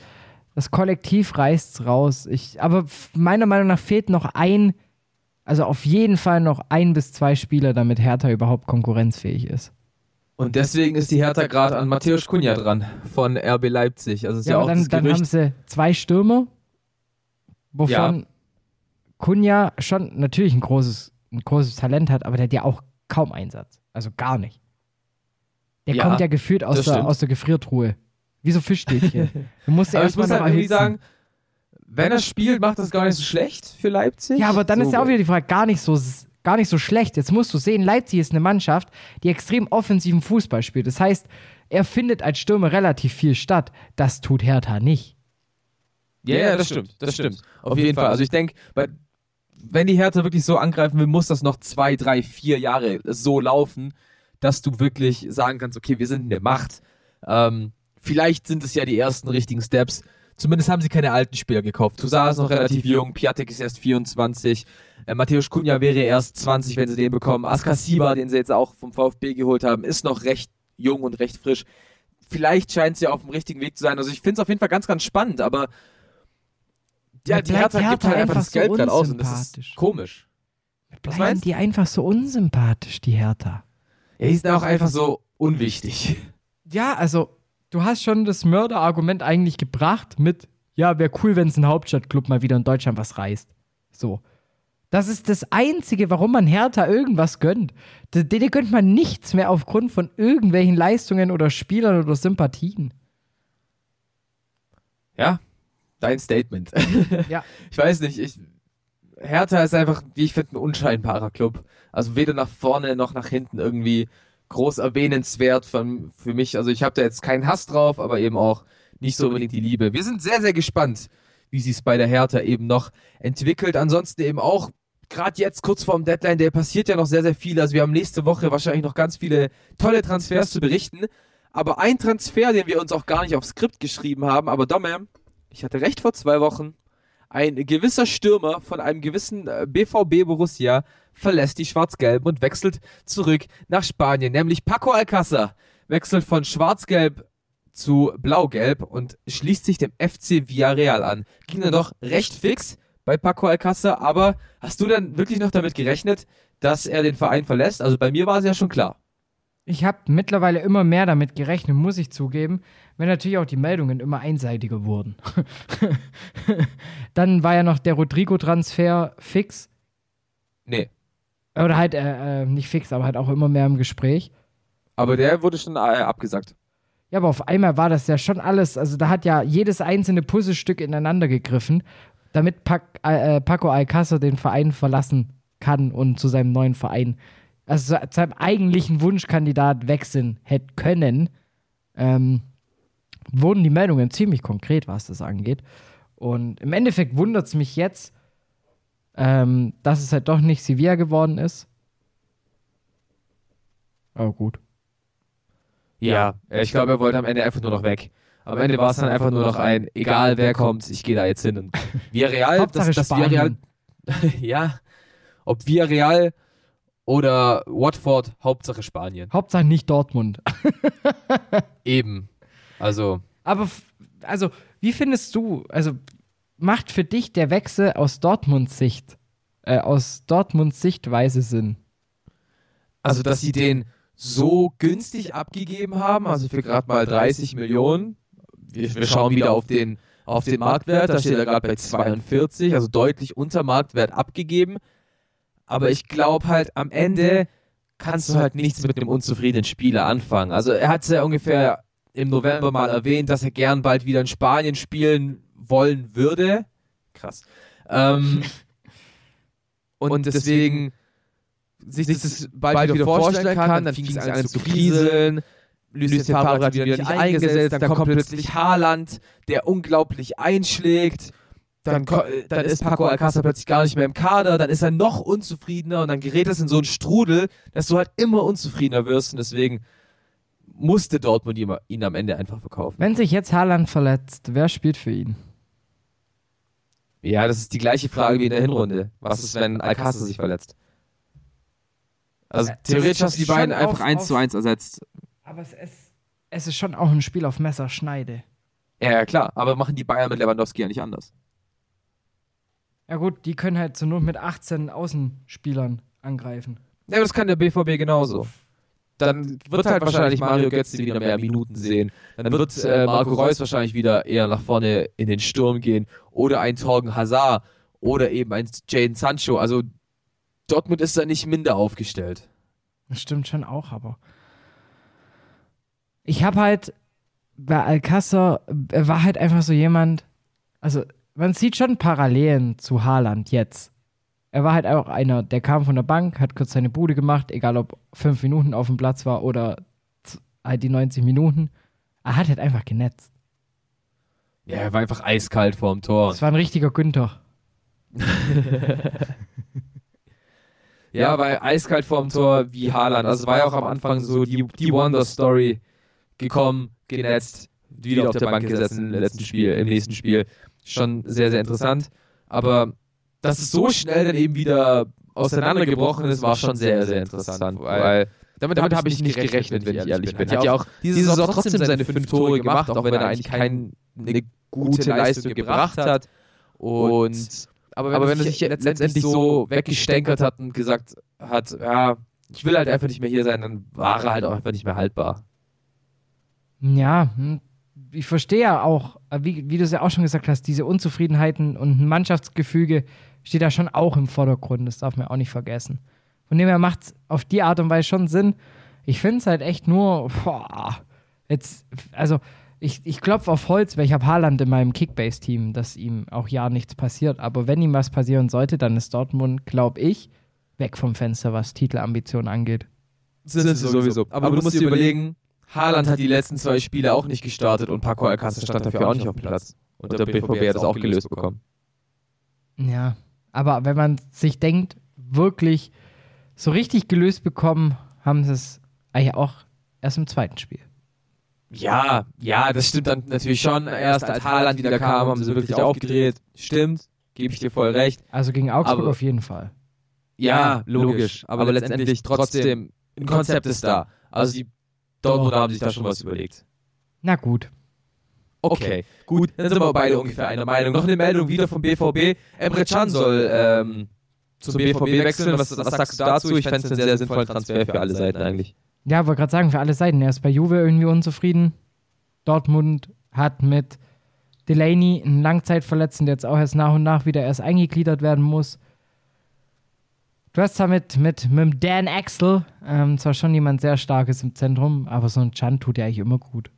das Kollektiv reißt's raus. Ich, aber meiner Meinung nach fehlt noch ein, also auf jeden Fall noch ein bis zwei Spieler, damit Hertha überhaupt konkurrenzfähig ist. Und deswegen ist die Hertha gerade an Matthäus Kunja dran von RB Leipzig. Also ist ja, Ja, auch dann, das dann Gerücht. haben sie zwei Stürmer, wovon Ja. Kunja schon natürlich ein großes, ein großes Talent hat, aber der hat ja auch kaum Einsatz. Also gar nicht. Der Ja, kommt ja gefühlt aus der, stimmt. aus der Gefriertruhe. Wie so Fischstäbchen. Du musst ja erstmal noch halt erhitzen. sagen, wenn er spielt, macht das gar nicht so schlecht für Leipzig. Ja, aber dann so, ist ja auch wieder die Frage, gar nicht so gar nicht so schlecht. Jetzt musst du sehen, Leipzig ist eine Mannschaft, die extrem offensiven Fußball spielt. Das heißt, er findet als Stürmer relativ viel statt. Das tut Hertha nicht. Ja, ja, das stimmt, das stimmt. Auf jeden Fall. Also ich denke, wenn die Hertha wirklich so angreifen will, muss das noch zwei, drei, vier Jahre so laufen, dass du wirklich sagen kannst, okay, wir sind in der Macht. Ähm, vielleicht sind es ja die ersten richtigen Steps. Zumindest haben sie keine alten Spieler gekauft. Toussaint ist noch relativ jung, Piatek ist erst 24, äh, Matthäus Kunja wäre erst 20, wenn sie den bekommen. Askasiba, den sie jetzt auch vom VfB geholt haben, ist noch recht jung und recht frisch. Vielleicht scheint sie auf dem richtigen Weg zu sein. Also ich finde es auf jeden Fall ganz, ganz spannend, aber ja, die Hertha, Hertha gibt halt einfach das so Geld gerade aus und das ist komisch. Bleiben meinst? die einfach so unsympathisch, die Hertha. Ja, die sind auch einfach so unwichtig. Ja, also, du hast schon das Mörderargument eigentlich gebracht mit, ja, wäre cool, wenn es ein Hauptstadtclub mal wieder in Deutschland was reißt. So. Das ist das Einzige, warum man Hertha irgendwas gönnt. Denen gönnt man nichts mehr aufgrund von irgendwelchen Leistungen oder Spielern oder Sympathien. Ja, dein Statement. Ja. Ich weiß nicht, ich, Hertha ist einfach, wie ich finde, ein unscheinbarer Club. Also weder nach vorne noch nach hinten irgendwie groß erwähnenswert für, für mich. Also ich habe da jetzt keinen Hass drauf, aber eben auch nicht so unbedingt die Liebe. Wir sind sehr, sehr gespannt, wie sich es bei der Hertha eben noch entwickelt. Ansonsten eben auch, gerade jetzt kurz vorm Deadline, der passiert ja noch sehr, sehr viel. Also wir haben nächste Woche wahrscheinlich noch ganz viele tolle Transfers zu berichten. Aber ein Transfer, den wir uns auch gar nicht aufs Skript geschrieben haben, aber Domme, ich hatte recht vor zwei Wochen, ein gewisser Stürmer von einem gewissen äh, BVB Borussia verlässt die Schwarz-Gelben und wechselt zurück nach Spanien, nämlich Paco Alcázar wechselt von Schwarz-Gelb zu Blau-Gelb und schließt sich dem FC Villarreal an. Ging dann doch recht fix bei Paco Alcázar, aber hast du dann wirklich noch damit gerechnet, dass er den Verein verlässt? Also bei mir war es ja schon klar. Ich habe mittlerweile immer mehr damit gerechnet, muss ich zugeben, wenn natürlich auch die Meldungen immer einseitiger wurden. Dann war ja noch der Rodrigo-Transfer fix. Nee, Oder halt, äh, äh, nicht fix, aber halt auch immer mehr im Gespräch. aber der wurde schon äh, abgesagt. Ja, aber auf einmal war das ja schon alles, also da hat ja jedes einzelne Puzzlestück ineinander gegriffen, damit Pac, äh, Paco Alcázar den Verein verlassen kann und zu seinem neuen Verein, also zu seinem eigentlichen Wunschkandidat wechseln hätte können, ähm, wurden die Meldungen ziemlich konkret, was das angeht. Und im Endeffekt wundert es mich jetzt, ähm, dass es halt doch nicht Sevilla geworden ist. Aber gut. Ja, ich glaube, er wollte am Ende einfach nur noch weg. Am Ende war es dann einfach nur noch ein, egal wer kommt, ich gehe da jetzt hin. Und Villarreal, Hauptsache das, das Villarreal, Spanien. ja, ob Villarreal oder Watford, Hauptsache Spanien. Hauptsache nicht Dortmund. Eben. Also, Aber, also, wie findest du, also, macht für dich der Wechsel aus Dortmunds Sicht, äh, aus Dortmunds Sichtweise Sinn? also, dass sie den so günstig abgegeben haben, also für gerade mal 30 Millionen. Wir, wir schauen wieder auf den, auf den Marktwert, da steht er gerade bei 42, also deutlich unter Marktwert abgegeben. Aber ich glaube halt, am Ende kannst du halt nichts mit einem unzufriedenen Spieler anfangen. Also er hat es ja ungefähr im November mal erwähnt, dass er gern bald wieder in Spanien spielen wollen würde. Krass. Ähm, und deswegen sich das bald, wieder vorstellen kann, dann fing es an zu kriseln. Lucien Favre hat wieder nicht eingesetzt, dann kommt plötzlich Haaland, der unglaublich einschlägt. Dann, dann ist Paco Alcázar plötzlich gar nicht mehr im Kader, dann ist er noch unzufriedener und dann gerät es in so einen Strudel, dass du halt immer unzufriedener wirst und deswegen musste Dortmund ihn, ihn am Ende einfach verkaufen. Wenn sich jetzt Haaland verletzt, wer spielt für ihn? Ja, das ist die gleiche Frage wie in der Hinrunde. Was ist, wenn Alcázar sich verletzt? Also Äh, das theoretisch hast du die beiden auf- einfach eins auf- zu eins ersetzt. Aber es ist, es ist schon auch ein Spiel auf Messerschneide. Ja, ja, klar, aber machen die Bayern mit Lewandowski ja nicht anders. Ja gut, die können halt zur Not mit 18 Außenspielern angreifen. Ja, aber das kann der BVB genauso. Dann wird halt wahrscheinlich Mario Götze wieder mehr Minuten sehen. Dann wird äh, Marco Reus wahrscheinlich wieder eher nach vorne in den Sturm gehen. Oder ein Torgen Hazard. Oder eben ein Jaden Sancho. Also Dortmund ist da nicht minder aufgestellt. Das stimmt schon auch, aber. Ich habe halt bei Alcázar, er war halt einfach so jemand, also man sieht schon Parallelen zu Haaland jetzt. Er war halt auch einer, der kam von der Bank, hat kurz seine Bude gemacht, egal ob fünf Minuten auf dem Platz war oder halt die 90 Minuten. Er hat halt einfach genetzt. Ja, er war einfach eiskalt vorm Tor. Das war ein richtiger Günther. Ja, weil eiskalt vorm Tor wie Haaland. Also war ja auch am Anfang so die, die Wonder-Story gekommen, genetzt, wieder auf der Bank gesetzt im letzten Spiel, im nächsten Spiel. Schon sehr, sehr interessant. Aber dass es so schnell dann eben wieder auseinandergebrochen ist, war schon sehr, sehr interessant. Weil damit, damit habe ich nicht gerechnet, wenn ich ehrlich bin. Hat ja auch diese Saison trotzdem seine fünf Tore gemacht, auch wenn er eigentlich keine gute Leistung gebracht hat. Und aber wenn, aber wenn er sich letztendlich so weggestänkert hat und gesagt hat, ja, ich will halt einfach nicht mehr hier sein, dann war er halt auch einfach nicht mehr haltbar. Ja, hm, ich verstehe ja auch, wie, wie du es ja auch schon gesagt hast, diese Unzufriedenheiten und ein Mannschaftsgefüge steht da schon auch im Vordergrund, das darf man auch nicht vergessen. Von dem her macht es auf die Art und Weise schon Sinn. Ich finde es halt echt nur, boah, jetzt, also ich, ich klopfe auf Holz, weil ich habe Haaland in meinem Kickbase-Team, dass ihm auch ja nichts passiert. Aber wenn ihm was passieren sollte, dann ist Dortmund, glaube ich, weg vom Fenster, was Titelambitionen angeht. Sind sie sowieso. Aber, Aber du musst dir überlegen, Haaland hat die letzten zwei Spiele auch nicht gestartet und Paco Alcácer stand dafür auch nicht auf dem Platz. Und der BVB hat das auch gelöst bekommen. Ja, aber wenn man sich denkt, wirklich so richtig gelöst bekommen, haben sie es eigentlich auch erst im zweiten Spiel. Ja, ja, das stimmt dann natürlich schon. Erst als Haaland wieder kam, haben sie wirklich aufgedreht. Stimmt, gebe ich dir voll recht. Also gegen Augsburg aber, auf jeden Fall. Ja, logisch. Aber, aber letztendlich trotzdem, ein Konzept ist da. Also die Dortmunder haben sich da schon was überlegt. Na gut. Okay, gut, dann sind wir beide ungefähr einer Meinung. Noch eine Meldung wieder vom BVB. Emre Can soll ähm, zum BVB wechseln. Was, was sagst du dazu? Ich fände es einen sehr sinnvollen Transfer für alle Seiten eigentlich. Ja, wollte gerade sagen, für alle Seiten. Er ist bei Juve irgendwie unzufrieden. Dortmund hat mit Delaney einen Langzeitverletzten, der jetzt auch erst nach und nach wieder erst eingegliedert werden muss. Du hast da mit, mit, mit Dan Axel ähm, zwar schon jemand sehr starkes im Zentrum, aber so ein Chan tut ja eigentlich immer gut.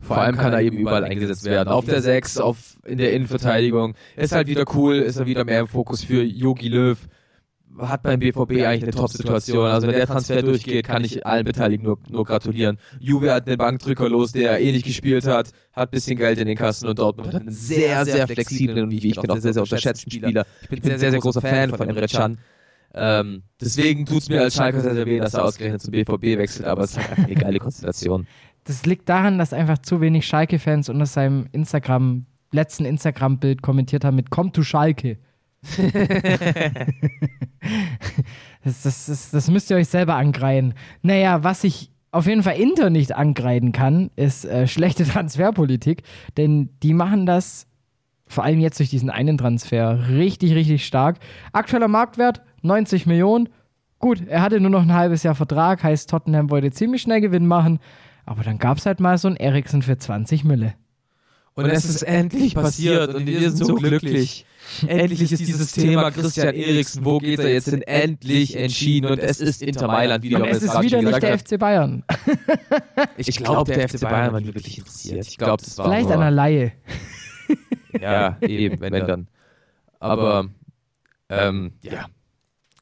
Vor allem kann er eben überall eingesetzt werden. Auf der 6, auf, in der Innenverteidigung. Ist halt wieder cool, ist er wieder mehr im Fokus für Yogi Löw hat beim BVB eigentlich eine Top-Situation. Also wenn der Transfer durchgeht, kann ich allen Beteiligten nur, nur gratulieren. Juve hat einen Bankdrücker los, der eh nicht gespielt hat, hat ein bisschen Geld in den Kassen und Dortmund hat einen sehr, sehr flexiblen und wie ich finde auch sehr, sehr unterschätzten Spieler. Ich bin ein sehr, sehr großer Fan von Emre Can. Ähm, deswegen tut es mir als Schalke sehr, sehr weh, dass er ausgerechnet zum BVB wechselt, aber es ist halt eine geile Konstellation. Das liegt daran, dass einfach zu wenig Schalke-Fans unter seinem Instagram, letzten Instagram-Bild kommentiert haben mit Komm to Schalke. das, das, das, das, müsst ihr euch selber angreifen. Naja, was ich auf jeden Fall Inter nicht angreifen kann, ist äh, schlechte Transferpolitik, denn die machen das vor allem jetzt durch diesen einen Transfer richtig, richtig stark. Aktueller Marktwert 90 Millionen. Gut, er hatte nur noch ein halbes Jahr Vertrag, heißt Tottenham wollte ziemlich schnell Gewinn machen, aber dann gab es halt mal so einen Eriksen für 20 Mille. Und, und es ist endlich passiert und wir sind so glücklich. Endlich ist dieses Thema Christian Eriksen, wo geht er jetzt hin, endlich entschieden und es ist Inter Mailand wieder. Und es ist wieder nicht der FC Bayern. Ich glaube, der FC Bayern war wirklich interessiert. Ich glaube, das war Vielleicht an der Laie. Ja, eben, wenn dann. Aber, ähm, ja.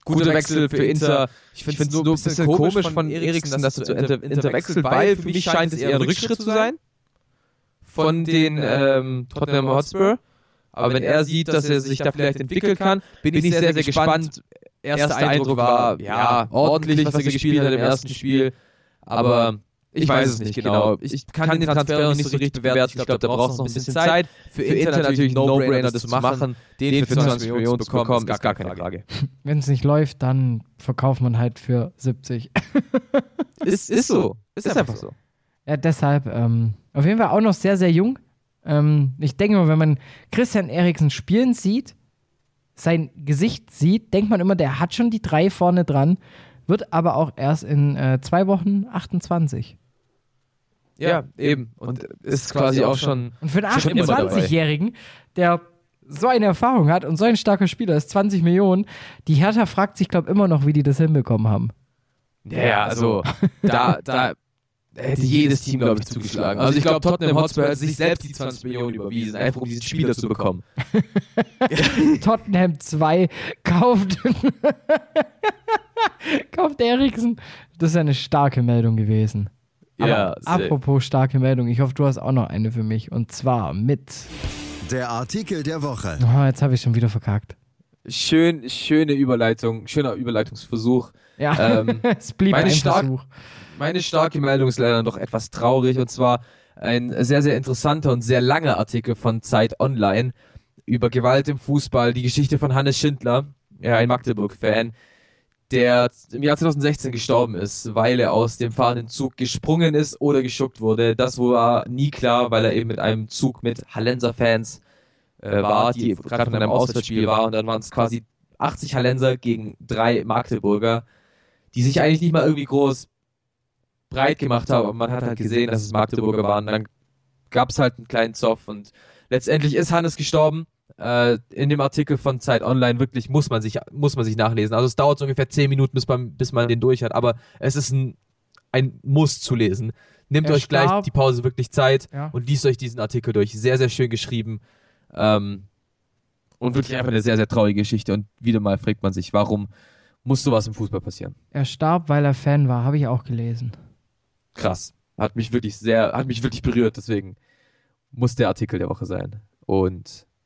Guter Wechsel für Inter. Ich finde es nur ein bisschen komisch von Eriksen, dass du zu Inter, Inter wechselst, weil für mich scheint es eher ein Rückschritt zu sein von den ähm, Tottenham Hotspur. Aber wenn er sieht, dass er sich da vielleicht entwickeln kann, bin ich sehr, sehr gespannt. Erster Eindruck war, ja, ordentlich, was er gespielt hat im ersten Spiel. Aber ich weiß es nicht genau. Ich kann den Transfer noch nicht so richtig bewerten. Ich glaube, da braucht es noch ein bisschen Zeit. Für Inter natürlich No-Brainer, das zu machen. Den für 20 Millionen zu bekommen, ist gar keine Frage. Wenn es nicht läuft, dann verkauft man halt für 70. ist, ist so. Ist, einfach so. Ja, deshalb, ähm, auf jeden Fall auch noch sehr, sehr jung. Ähm, ich denke mal, wenn man Christian Eriksen spielen sieht, sein Gesicht sieht, denkt man immer, der hat schon die drei vorne dran, wird aber auch erst in äh, zwei Wochen 28. Ja, eben. Und ist quasi auch schon. Und für einen 28-Jährigen, der so eine Erfahrung hat und so ein starker Spieler ist, 20 Millionen, die Hertha fragt sich, glaube ich, immer noch, wie die das hinbekommen haben. Ja, also da, da hätte jedes Team, glaube ich, zugeschlagen. Also ich glaube, Tottenham Hotspur hat sich selbst die 20 Millionen überwiesen, einfach um diesen Spieler zu bekommen. Tottenham 2 kauft, kauft Eriksen. Das ist eine starke Meldung gewesen. Aber ja, apropos starke Meldung, ich hoffe, du hast auch noch eine für mich. Und zwar mit. Der Artikel der Woche. Oh, jetzt habe ich schon wieder verkackt. Schön, schöne Überleitung, schöner Überleitungsversuch. Ja, Ähm, es blieb meine ein stark- Versuch. Meine starke Meldung ist leider noch etwas traurig und zwar ein sehr, sehr interessanter und sehr langer Artikel von Zeit Online über Gewalt im Fußball, die Geschichte von Hannes Schindler, ja, ein Magdeburg-Fan, der im Jahr 2016 gestorben ist, weil er aus dem fahrenden Zug gesprungen ist oder geschuckt wurde. Das war nie klar, weil er eben mit einem Zug mit Hallenser-Fans äh, war, die gerade von einem Auswärtsspiel war und dann waren es quasi 80 Hallenser gegen drei Magdeburger, die sich eigentlich nicht mal irgendwie groß breit gemacht haben, aber man hat halt gesehen, dass es Magdeburger waren. Dann gab es halt einen kleinen Zoff und letztendlich ist Hannes gestorben. Äh, in dem Artikel von Zeit Online wirklich muss man sich muss man sich nachlesen. Also es dauert so ungefähr 10 Minuten, bis man, bis man den durch hat, aber es ist ein, ein Muss zu lesen. Nehmt Er euch gleich starb. die Pause wirklich Zeit Ja. und liest euch diesen Artikel durch. Sehr, sehr schön geschrieben. Ähm, und wirklich einfach eine sehr, sehr traurige Geschichte. Und wieder mal fragt man sich, warum muss sowas im Fußball passieren? Er starb, weil er Fan war, habe ich auch gelesen. krass. Hat mich wirklich sehr, hat mich wirklich berührt, deswegen muss der Artikel der Woche sein. Und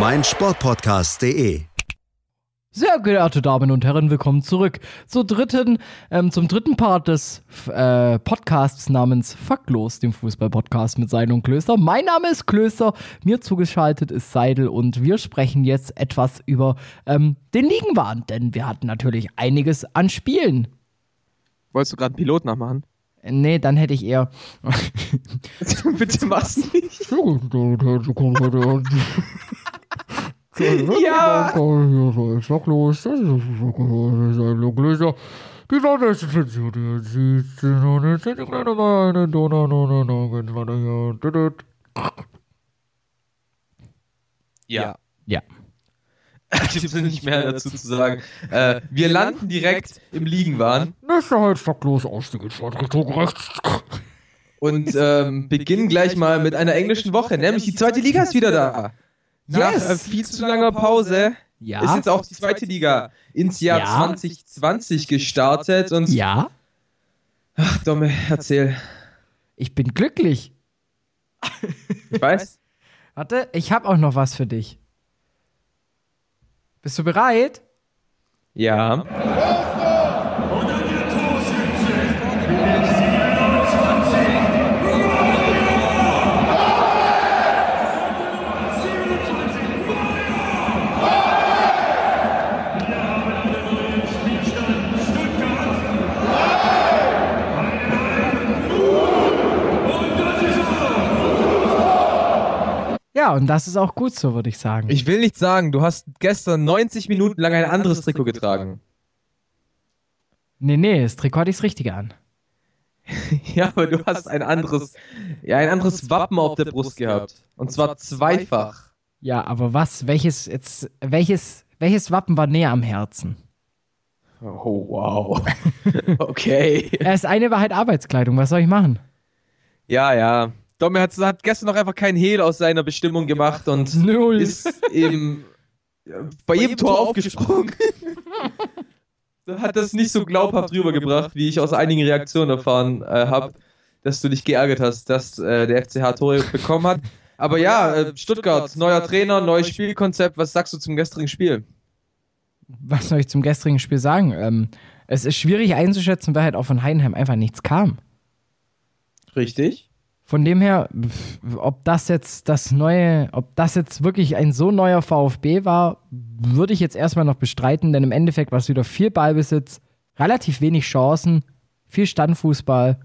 meinsportpodcast.de. Sehr geehrte Damen und Herren, willkommen zurück zur dritten, ähm, zum dritten Part des äh, Podcasts namens Faktlos, dem Fußball-Podcast mit Seidel und Klöster. Mein Name ist Klöster, mir zugeschaltet ist Seidel und wir sprechen jetzt etwas über ähm, den Ligenwahn, denn wir hatten natürlich einiges an Spielen. Wolltest du gerade einen Pilot nachmachen? Nee, dann hätte ich eher. Bitte mach's nicht. Ja! Das ist. Die Sonne ist zensiert, jetzt sieht sie noch nicht, die kleine Beine, Donau, Donau, Donau, geht's weiter hier. Ja. Ja. Gibt es nicht mehr dazu zu sagen. Äh, wir landen direkt im Ligenwahn Nächster halt stocklos Ausstieg in Richtung rechts. und ähm, beginnen gleich mal mit einer englischen Woche, nämlich die zweite Liga ist wieder da. Nach Yes. äh, viel zu langer Pause Ja. ist jetzt auch die zweite Liga ins Jahr Ja. 2020 gestartet und Ja, Ach, Domme, erzähl. ich bin glücklich. Ich weiß. Warte, ich habe auch noch was für dich. Bist du bereit? Ja. Ja, und das ist auch gut so, würde ich sagen. Ich will nicht sagen, du hast gestern 90 Minuten lang ein anderes Trikot getragen. nee, nee, das Trikot hat ich's Richtige an. Ja, aber du hast ein anderes, ja, ein anderes Wappen auf der Brust gehabt. Und zwar zweifach. Ja, aber was? Welches jetzt? Welches? Welches Wappen war näher am Herzen? Oh, wow. Okay. Das eine war halt Arbeitskleidung. Was soll ich machen? Ja, ja. Domme hat, hat gestern noch einfach keinen Hehl aus seiner Bestimmung gemacht und Null. ist eben ja, bei jedem Tor aufgesprungen. hat das nicht so glaubhaft rübergebracht, wie ich aus einigen Reaktionen erfahren äh, habe, dass du dich geärgert hast, dass äh, der FCH Tore bekommen hat. Aber ja, äh, Stuttgart, neuer Trainer, neues Spielkonzept. Was sagst du zum gestrigen Spiel? Was soll ich zum gestrigen Spiel sagen? Ähm, es ist schwierig einzuschätzen, weil halt auch von Heidenheim einfach nichts kam. Richtig. Von dem her, ob das jetzt das neue, ob das jetzt wirklich ein so neuer VfB war, würde ich jetzt erstmal noch bestreiten, denn im Endeffekt war es wieder viel Ballbesitz, relativ wenig Chancen viel Standfußball.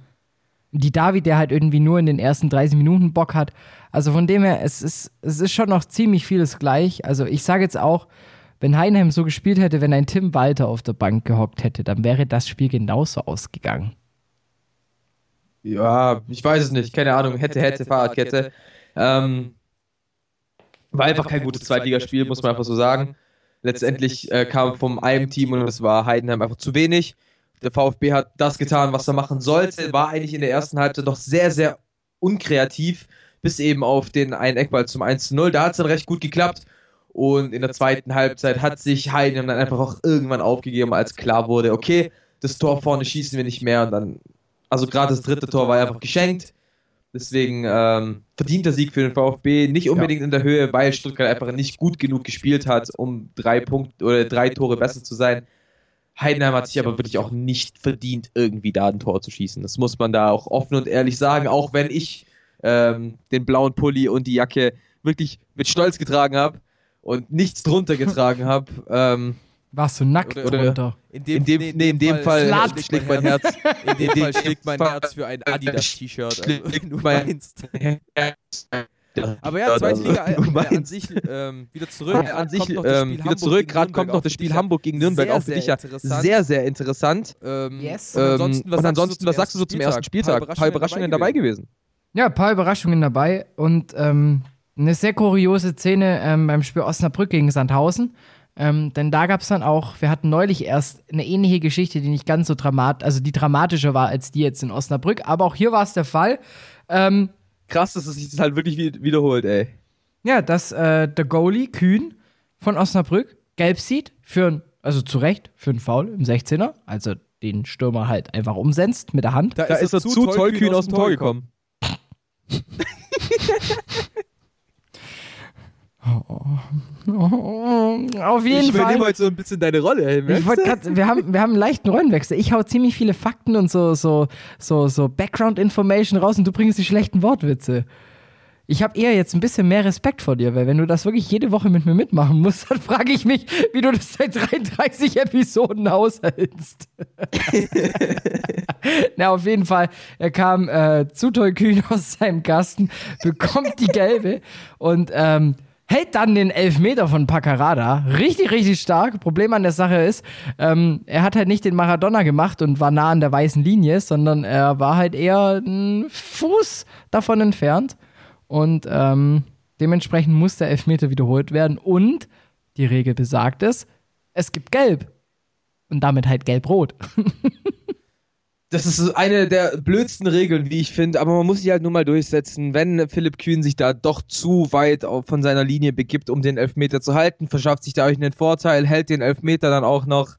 Die David, der halt irgendwie nur in den ersten 30 Minuten Bock hat. Also von dem her, es ist, es ist schon noch ziemlich vieles gleich. Also ich sage jetzt auch, wenn Heidenheim so gespielt hätte, wenn ein Tim Walter auf der Bank gehockt hätte, dann wäre das Spiel genauso ausgegangen. Ja, ich weiß es nicht. Keine Ahnung. Hätte, hätte, Fahrradkette. Ähm, war einfach kein gutes Zweitligaspiel, muss man einfach so sagen. Letztendlich äh, kam vom einem Team und es war Heidenheim einfach zu wenig. Der VfB hat das getan, was er machen sollte, war eigentlich in der ersten Halbzeit doch sehr, sehr unkreativ, bis eben auf den einen Eckball zum 1 0. Da hat es dann recht gut geklappt. Und in der zweiten Halbzeit hat sich Heidenheim dann einfach auch irgendwann aufgegeben, als klar wurde, okay, das Tor vorne schießen wir nicht mehr. Und dann, also gerade das dritte Tor war einfach geschenkt. Deswegen ähm, verdienter Sieg für den VfB, nicht unbedingt ja. in der Höhe, weil Stuttgart einfach nicht gut genug gespielt hat, um drei Punkte oder drei Tore besser zu sein. Heidenheim hat sich aber wirklich auch nicht verdient, irgendwie da ein Tor zu schießen. Das muss man da auch offen und ehrlich sagen, auch wenn ich ähm, den blauen Pulli und die Jacke wirklich mit Stolz getragen habe und nichts drunter getragen habe. Ähm, warst du nackt oder, oder drunter? In dem, in dem, nee, in dem, in dem Fall, Fall schlägt mein Herz. In dem Fall schlägt mein Herz für ein Adidas-T-Shirt. Also, wenn du meinst. Aber ja, zweite Liga äh, an sich ähm, wieder zurück. Ja, an sich ähm, wieder zurück. Gerade kommt noch das Spiel Hamburg gegen Nürnberg sehr, auch für dich ja sehr, sehr interessant. Ähm, yes. Und ansonsten, was, und ansonsten, was sagst du so zum ersten Spieltag? Ein paar Überraschungen dabei gewesen. Ja, ein paar Überraschungen dabei und ähm, eine sehr kuriose Szene ähm, beim Spiel Osnabrück gegen Sandhausen. Ähm, denn da gab es dann auch, wir hatten neulich erst eine ähnliche Geschichte, die nicht ganz so dramatisch, also die dramatischer war als die jetzt in Osnabrück, aber auch hier war es der Fall. Ähm, Krass, dass es sich das halt wirklich wiederholt, ey. Ja, dass äh, der Goalie Kühn von Osnabrück gelb sieht, für also zu Recht, für einen Foul im 16er, also den Stürmer halt einfach umsetzt mit der Hand. Da, da ist, er zu, zu toll Kühn aus dem Tor gekommen. Oh, oh, auf jeden ich Fall. Ich übernehme heute so ein bisschen deine Rolle, ey, grad, wir, haben, wir haben einen leichten Rollenwechsel. Ich hau ziemlich viele Fakten und so, so, so, so Background-Information raus und du bringst die schlechten Wortwitze. Ich habe eher jetzt ein bisschen mehr Respekt vor dir, weil wenn du das wirklich jede Woche mit mir mitmachen musst, dann frage ich mich, wie du das seit 33 Episoden aushältst. Na, auf jeden Fall, er kam äh, zu tollkühn aus seinem Kasten, bekommt die gelbe und ähm, hält dann den Elfmeter von Paccarada. Richtig, richtig stark. Problem an der Sache ist, ähm, er hat halt nicht den Maradona gemacht und war nah an der weißen Linie, sondern er war halt eher einen Fuß davon entfernt. Und ähm, dementsprechend muss der Elfmeter wiederholt werden. Und die Regel besagt es, es gibt Gelb. Und damit halt Gelb-Rot. das ist eine der blödsten Regeln, wie ich finde, aber man muss sich halt nur mal durchsetzen. Wenn Philipp Kühn sich da doch zu weit von seiner Linie begibt, um den Elfmeter zu halten, verschafft sich dadurch einen Vorteil, hält den Elfmeter dann auch noch.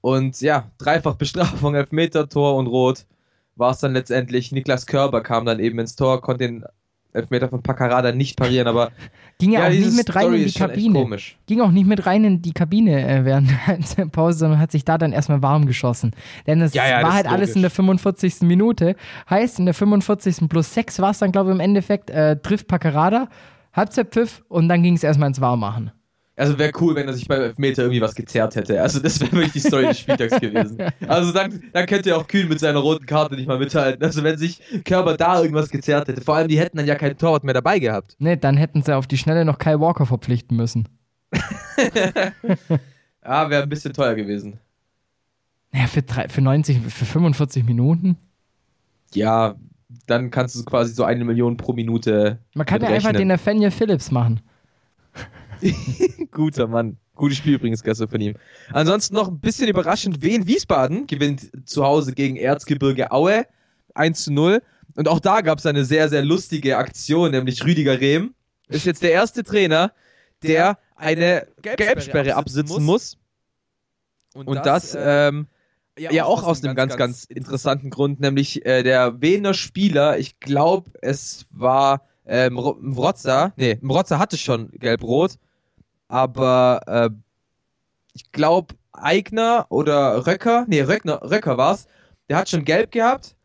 Und ja, dreifach Bestrafung, Elfmeter, Tor und Rot war es dann letztendlich. Niklas Körber kam dann eben ins Tor, konnte den Elfmeter von Paccarada nicht parieren, aber ging ja, auch nicht mit rein Story in die Kabine. Ging auch nicht mit rein in die Kabine äh, während der Pause, sondern hat sich da dann erstmal warm geschossen. Denn es ja, ja, war halt alles in der 45. Minute. Heißt, in der 45. plus 6 war es dann, glaube ich, im Endeffekt, äh, trifft Paccarada, Halbzeitpfiff und dann ging es erstmal ins Warmmachen. Also wäre cool, wenn er sich beim Elfmeter irgendwie was gezerrt hätte. Also das wäre wirklich die Story des Spieltags gewesen. Also dann, dann könnte er auch Kühn mit seiner roten Karte nicht mal mithalten. Also wenn sich Körper da irgendwas gezerrt hätte. Vor allem, die hätten dann ja keinen Torwart mehr dabei gehabt. Nee, dann hätten sie auf die Schnelle noch Kyle Walker verpflichten müssen. ja, wäre ein bisschen teuer gewesen. Naja, für, drei, für 90, für 45 Minuten? Ja, dann kannst du quasi so eine Million pro Minute. Man kann ja einfach den Nathaniel Phillips machen. Guter Mann. Gutes Spiel übrigens gestern von ihm. Ansonsten noch ein bisschen überraschend, Wien Wiesbaden gewinnt zu Hause gegen Erzgebirge Aue 1 zu 0. Und auch da gab es eine sehr, sehr lustige Aktion, nämlich Rüdiger Rehm ist jetzt der erste Trainer, der eine Gelbsperre absitzen muss. Und, Und das, äh, ähm, ja, ja, auch aus einem ganz, ganz, ganz interessanten Grund, nämlich äh, der Wiener Spieler, ich glaube, es war äh, Mrotza, nee, Mrotza hatte schon gelb-rot, aber äh, ich glaube, Eigner oder Röcker, nee, Röckner, Röcker war's, der hat schon gelb gehabt,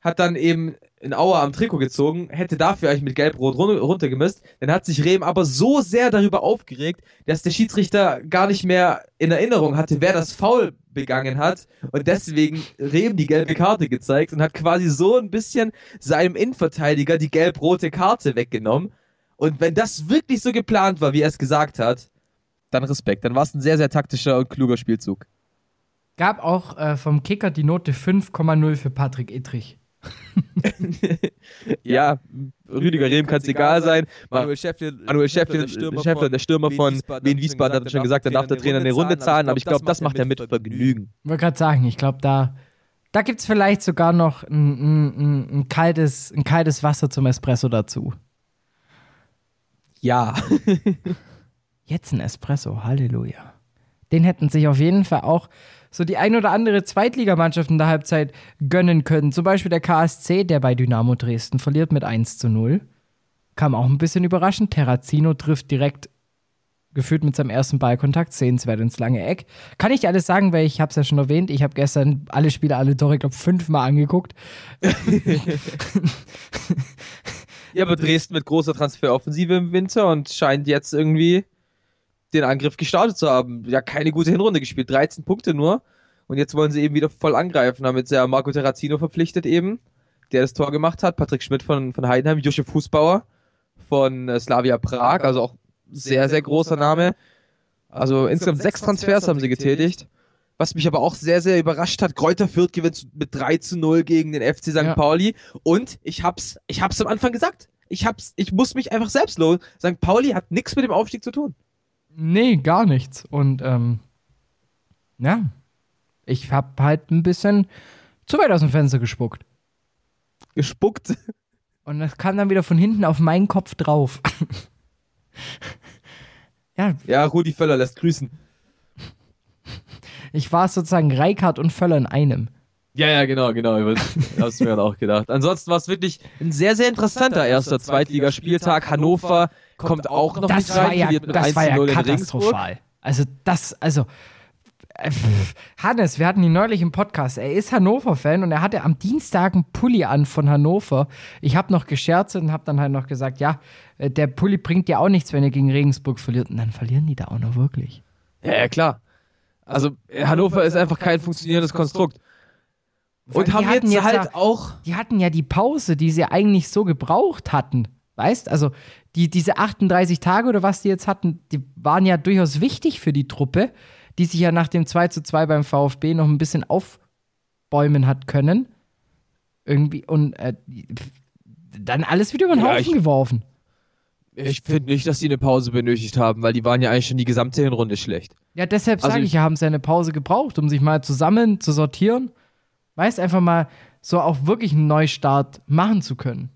hat dann eben in Auer am Trikot gezogen, hätte dafür eigentlich mit Gelb-Rot run runtergemisst. Dann hat sich Rehm aber so sehr darüber aufgeregt, dass der Schiedsrichter gar nicht mehr in Erinnerung hatte, wer das Foul begangen hat und deswegen Rehm die gelbe Karte gezeigt und hat quasi so ein bisschen seinem Innenverteidiger die gelb-rote Karte weggenommen. Und wenn das wirklich so geplant war, wie er es gesagt hat, dann Respekt. Dann war es ein sehr, sehr taktischer und kluger Spielzug. Gab auch äh, vom Kicker die Note 5,0 für Patrick Ittrich. ja, Rüdiger Rehm kann es egal sein. Manuel Schäffler, Manuel Schäffler, der Stürmer, Schäffler, der Stürmer von Wien Wiesbaden, hat schon gesagt, dann darf der Trainer eine Runde zahlen, aber ich glaube, das macht er mit Vergnügen. Ich wollte gerade sagen, ich glaube, da, da gibt es vielleicht sogar noch ein, ein, ein, kaltes, ein kaltes Wasser zum Espresso dazu. Ja. Jetzt ein Espresso, Halleluja. Den hätten sich auf jeden Fall auch so die ein oder andere Zweitligamannschaft in der Halbzeit gönnen können. Zum Beispiel der KSC, der bei Dynamo Dresden verliert mit 1 zu 0. Kam auch ein bisschen überraschend. Terrazino trifft direkt gefühlt mit seinem ersten Ballkontakt, sehenswert ins lange Eck. Kann ich dir alles sagen, weil ich habe es ja schon erwähnt, ich habe gestern alle Spiele, alle Tore, ich glaube, fünfmal angeguckt. ja, aber Dresden mit großer Transferoffensive im Winter und scheint jetzt irgendwie den Angriff gestartet zu haben. Ja, keine gute Hinrunde gespielt, 13 Punkte nur. Und jetzt wollen sie eben wieder voll angreifen. Haben jetzt ja Marco Terrazino verpflichtet eben, der das Tor gemacht hat. Patrick Schmidt von, von Heidenheim, Josef Fußbauer von äh, Slavia Prag, also auch sehr, sehr großer Name. Also insgesamt sechs Transfers haben sie getätigt. Was mich aber auch sehr, sehr überrascht hat, Kräuter Fürth gewinnt mit 3 zu 0 gegen den FC St. Ja. Pauli. Und ich hab's, ich hab's am Anfang gesagt. Ich hab's, ich muss mich einfach selbst lohnen. St. Pauli hat nichts mit dem Aufstieg zu tun. Nee, gar nichts. Und ähm, ja, ich hab halt ein bisschen zu weit aus dem Fenster gespuckt. Gespuckt? Und das kam dann wieder von hinten auf meinen Kopf drauf. ja. Ja, Rudi Völler lässt grüßen. Ich war sozusagen Reikart und Völler in einem. Ja, ja, genau, genau. Ich hab's mir auch gedacht. Ansonsten war es wirklich ein sehr, sehr interessanter erster Zweitligaspieltag. Hannover kommt auch noch das mit rein. War ja, das war ja katastrophal. Also das, also äh, Hannes, wir hatten ihn neulich im Podcast. Er ist Hannover-Fan und er hatte am Dienstag einen Pulli an von Hannover. Ich habe noch gescherzt und habe dann halt noch gesagt, ja, äh, der Pulli bringt dir auch nichts, wenn ihr gegen Regensburg verliert. Und dann verlieren die da auch noch wirklich. Ja, ja klar. Also Hannover ist einfach kein funktionierendes Konstrukt. Und haben jetzt, jetzt halt auch. Die hatten ja die Pause, die sie eigentlich so gebraucht hatten. Weißt? Also, die, diese 38 Tage oder was die jetzt hatten, die waren ja durchaus wichtig für die Truppe, die sich ja nach dem 2 zu 2 beim VfB noch ein bisschen aufbäumen hat können. Irgendwie. Und äh, dann alles wieder über den ja, Haufen ich, geworfen. Ich finde nicht, dass sie eine Pause benötigt haben, weil die waren ja eigentlich schon die gesamte Hinrunde schlecht. Ja, deshalb also sage ich, ja, haben sie eine Pause gebraucht, um sich mal zusammen zu sortieren Weißt, einfach mal so auch wirklich einen Neustart machen zu können.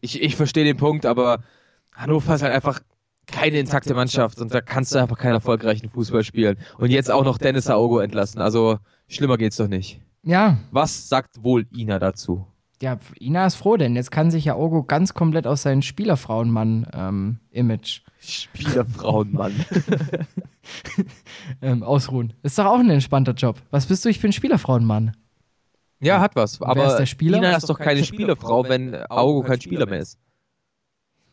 Ich, ich verstehe den Punkt, aber Hannover ist halt einfach keine intakte Mannschaft und da kannst du einfach keinen erfolgreichen Fußball spielen. Und jetzt auch noch Dennis Aogo entlassen. Also schlimmer geht's doch nicht. Ja. Was sagt wohl Ina dazu? Ja, Ina ist froh, denn jetzt kann sich ja Aogo ganz komplett aus seinem Spielerfrauenmann-Image. Ähm, Spielerfrauenmann. ähm, ausruhen. Ist doch auch ein entspannter Job. Was bist du? Ich bin Spielerfrauenmann. Ja, hat was. Aber Wer ist der Spieler? Nina ist doch keine Spielerfrau, wenn Augo kein Spieler mehr ist.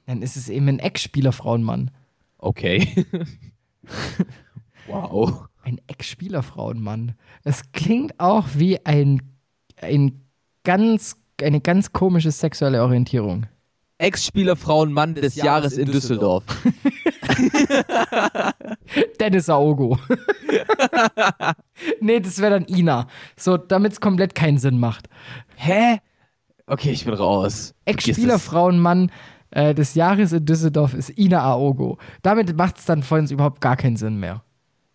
Dann ist es eben ein Ex-Spielerfrauenmann. Okay. wow. Ein Ex-Spielerfrauenmann. Es klingt auch wie ein, ein ganz, eine ganz komische sexuelle Orientierung. Ex-Spielerfrauenmann des, des Jahres, Jahres in Düsseldorf. Dennis Aogo. nee, das wäre dann Ina. So, damit es komplett keinen Sinn macht. Hä? Okay, ich bin raus. Ex-Spielerfrauenmann äh, des Jahres in Düsseldorf ist Ina Aogo. Damit macht es dann vorhin überhaupt gar keinen Sinn mehr.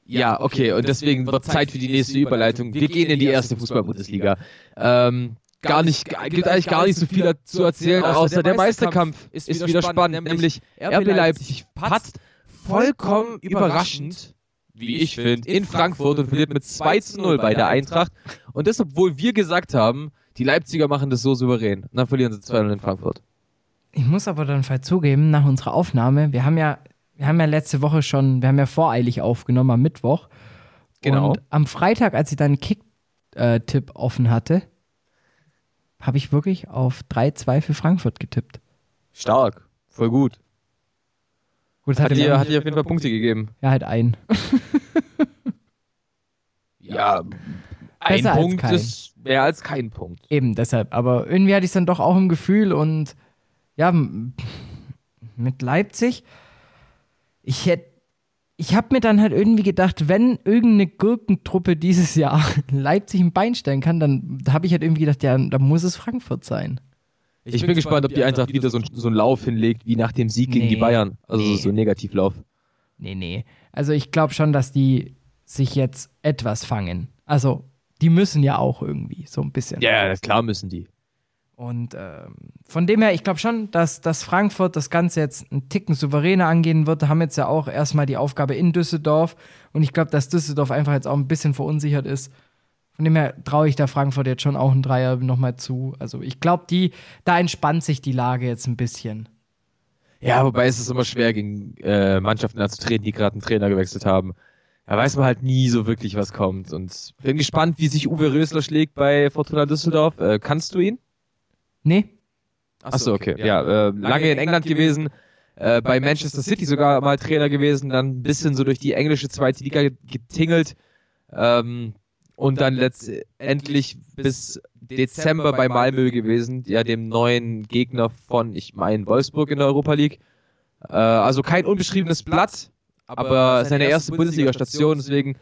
Ja, okay, und deswegen wird Zeit für die nächste Überleitung. Wir gehen in die erste Fußball-Bundesliga. Ähm, gar nicht, gibt eigentlich gar nicht so viel zu erzählen, außer der Meisterkampf ist wieder spannend, nämlich RB Leipzig patzt vollkommen überraschend, wie ich finde, in Frankfurt und verliert mit 2 zu 0 bei der Eintracht. Und das, obwohl wir gesagt haben, die Leipziger machen das so souverän. Und dann verlieren sie 2-0 in Frankfurt. Ich muss aber dann Fall zugeben, nach unserer Aufnahme, wir haben ja, wir haben ja letzte Woche schon, wir haben ja voreilig aufgenommen am Mittwoch. Genau. Und am Freitag, als ich dann einen Kick-Tipp offen hatte, habe ich wirklich auf 3-2 für Frankfurt getippt. Stark, voll gut. Gut, hat, dir, hat dir auf jeden Fall Punkte gegeben. Ja, halt ein. ja, ein Besser Punkt ist mehr als kein Punkt. Eben, deshalb. Aber irgendwie hatte ich es dann doch auch im Gefühl und ja, mit Leipzig, ich hätte, ich habe mir dann halt irgendwie gedacht, wenn irgendeine Gurkentruppe dieses Jahr Leipzig ein Bein stellen kann, dann habe ich halt irgendwie gedacht, ja, da muss es Frankfurt sein. Ich, bin gespannt, ob die Eintracht wieder so, einen- so einen Lauf hinlegt wie nach dem Sieg gegen die Nee. Bayern. Also Nee. so ein Negativlauf. Nee, nee. Also ich glaube schon, dass die sich jetzt etwas fangen. Also, die müssen ja auch irgendwie so ein bisschen. Ja, ja, klar müssen die. Und ähm, von dem her, ich glaube schon, dass, dass Frankfurt das Ganze jetzt einen Ticken souveräner angehen wird. Da haben jetzt ja auch erstmal die Aufgabe in Düsseldorf. Und ich glaube, dass Düsseldorf einfach jetzt auch ein bisschen verunsichert ist. Von dem her traue ich der Frankfurt jetzt schon auch einen Dreier nochmal zu. Also ich glaube, die, da entspannt sich die Lage jetzt ein bisschen. Ja, wobei es ist immer schwer, gegen äh, Mannschaften anzutreten, die gerade einen Trainer gewechselt haben. Da weiß man halt nie so wirklich, was kommt. Und bin gespannt, wie sich Uwe Rösler schlägt bei Fortuna Düsseldorf. Äh, kannst du ihn? Nee? Achso, okay. Ja, äh, lange in England gewesen, äh, bei Manchester City sogar mal Trainer gewesen, dann ein bisschen so durch die englische zweite Liga getingelt ähm, und dann letztendlich bis Dezember bei Malmö gewesen, ja dem neuen Gegner von, ich meine, Wolfsburg in der Europa League. Äh, also kein unbeschriebenes Blatt, aber seine erste Bundesliga-Station, deswegen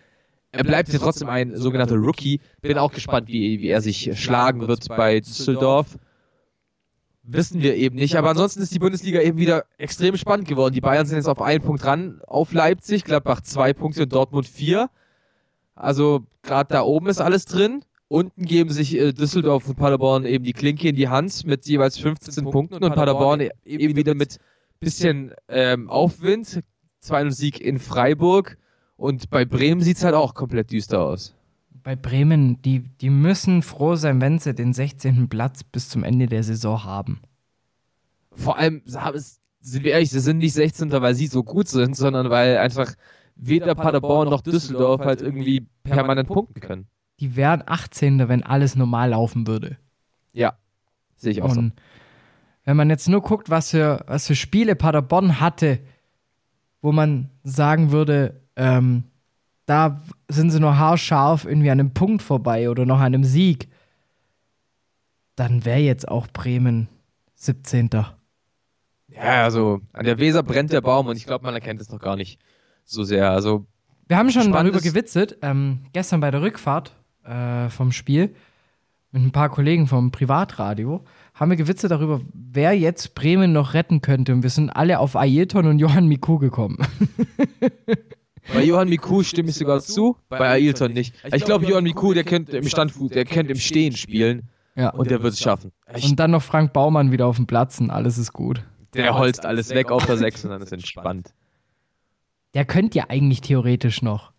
er bleibt ja trotzdem ein sogenannter Rookie. Bin auch gespannt, wie, wie er sich schlagen wird bei Düsseldorf wissen wir eben nicht. Aber ansonsten ist die Bundesliga eben wieder extrem spannend geworden. Die Bayern sind jetzt auf einen Punkt ran auf Leipzig, Gladbach zwei Punkte und Dortmund vier. Also gerade da oben ist alles drin. Unten geben sich äh, Düsseldorf und Paderborn eben die Klinke in die Hand mit jeweils 15 Punkten und Paderborn e- eben wieder mit bisschen ähm, Aufwind. 2 Sieg in Freiburg. Und bei Bremen sieht es halt auch komplett düster aus. Bei Bremen, die, die müssen froh sein, wenn sie den 16. Platz bis zum Ende der Saison haben. vor allem, sind wir ehrlich, sie sind nicht 16. weil sie so gut sind, sondern weil einfach weder Paderborn noch Düsseldorf halt irgendwie permanent punkten können. Die wären 18. wenn alles normal laufen würde. Ja, sehe ich auch so. Und wenn man jetzt nur guckt, was für, was für Spiele Paderborn hatte, wo man sagen würde, ähm, da sind sie nur haarscharf irgendwie an einem Punkt vorbei oder noch an einem Sieg, dann wäre jetzt auch Bremen 17. Ja, also an der Weser brennt der Baum und ich glaube, man erkennt es noch gar nicht so sehr. Also Wir haben schon darüber gewitzelt, ähm, gestern bei der Rückfahrt äh, vom Spiel mit ein paar Kollegen vom Privatradio, haben wir gewitzelt darüber, wer jetzt Bremen noch retten könnte. Und wir sind alle auf Ailton und Johann Miku gekommen. bei Johann Miku stimme ich sogar zu, bei Ailton nicht. Ich glaube, Johann Miku, der könnte im Standfuß, der könnte im Stehen spielen Ja. und der wird es schaffen. Ich, Und dann noch Frank Baumann wieder auf dem Platz und alles ist gut. der holzt alles weg auf der 6 und dann ist entspannt. Der könnte ja eigentlich theoretisch noch.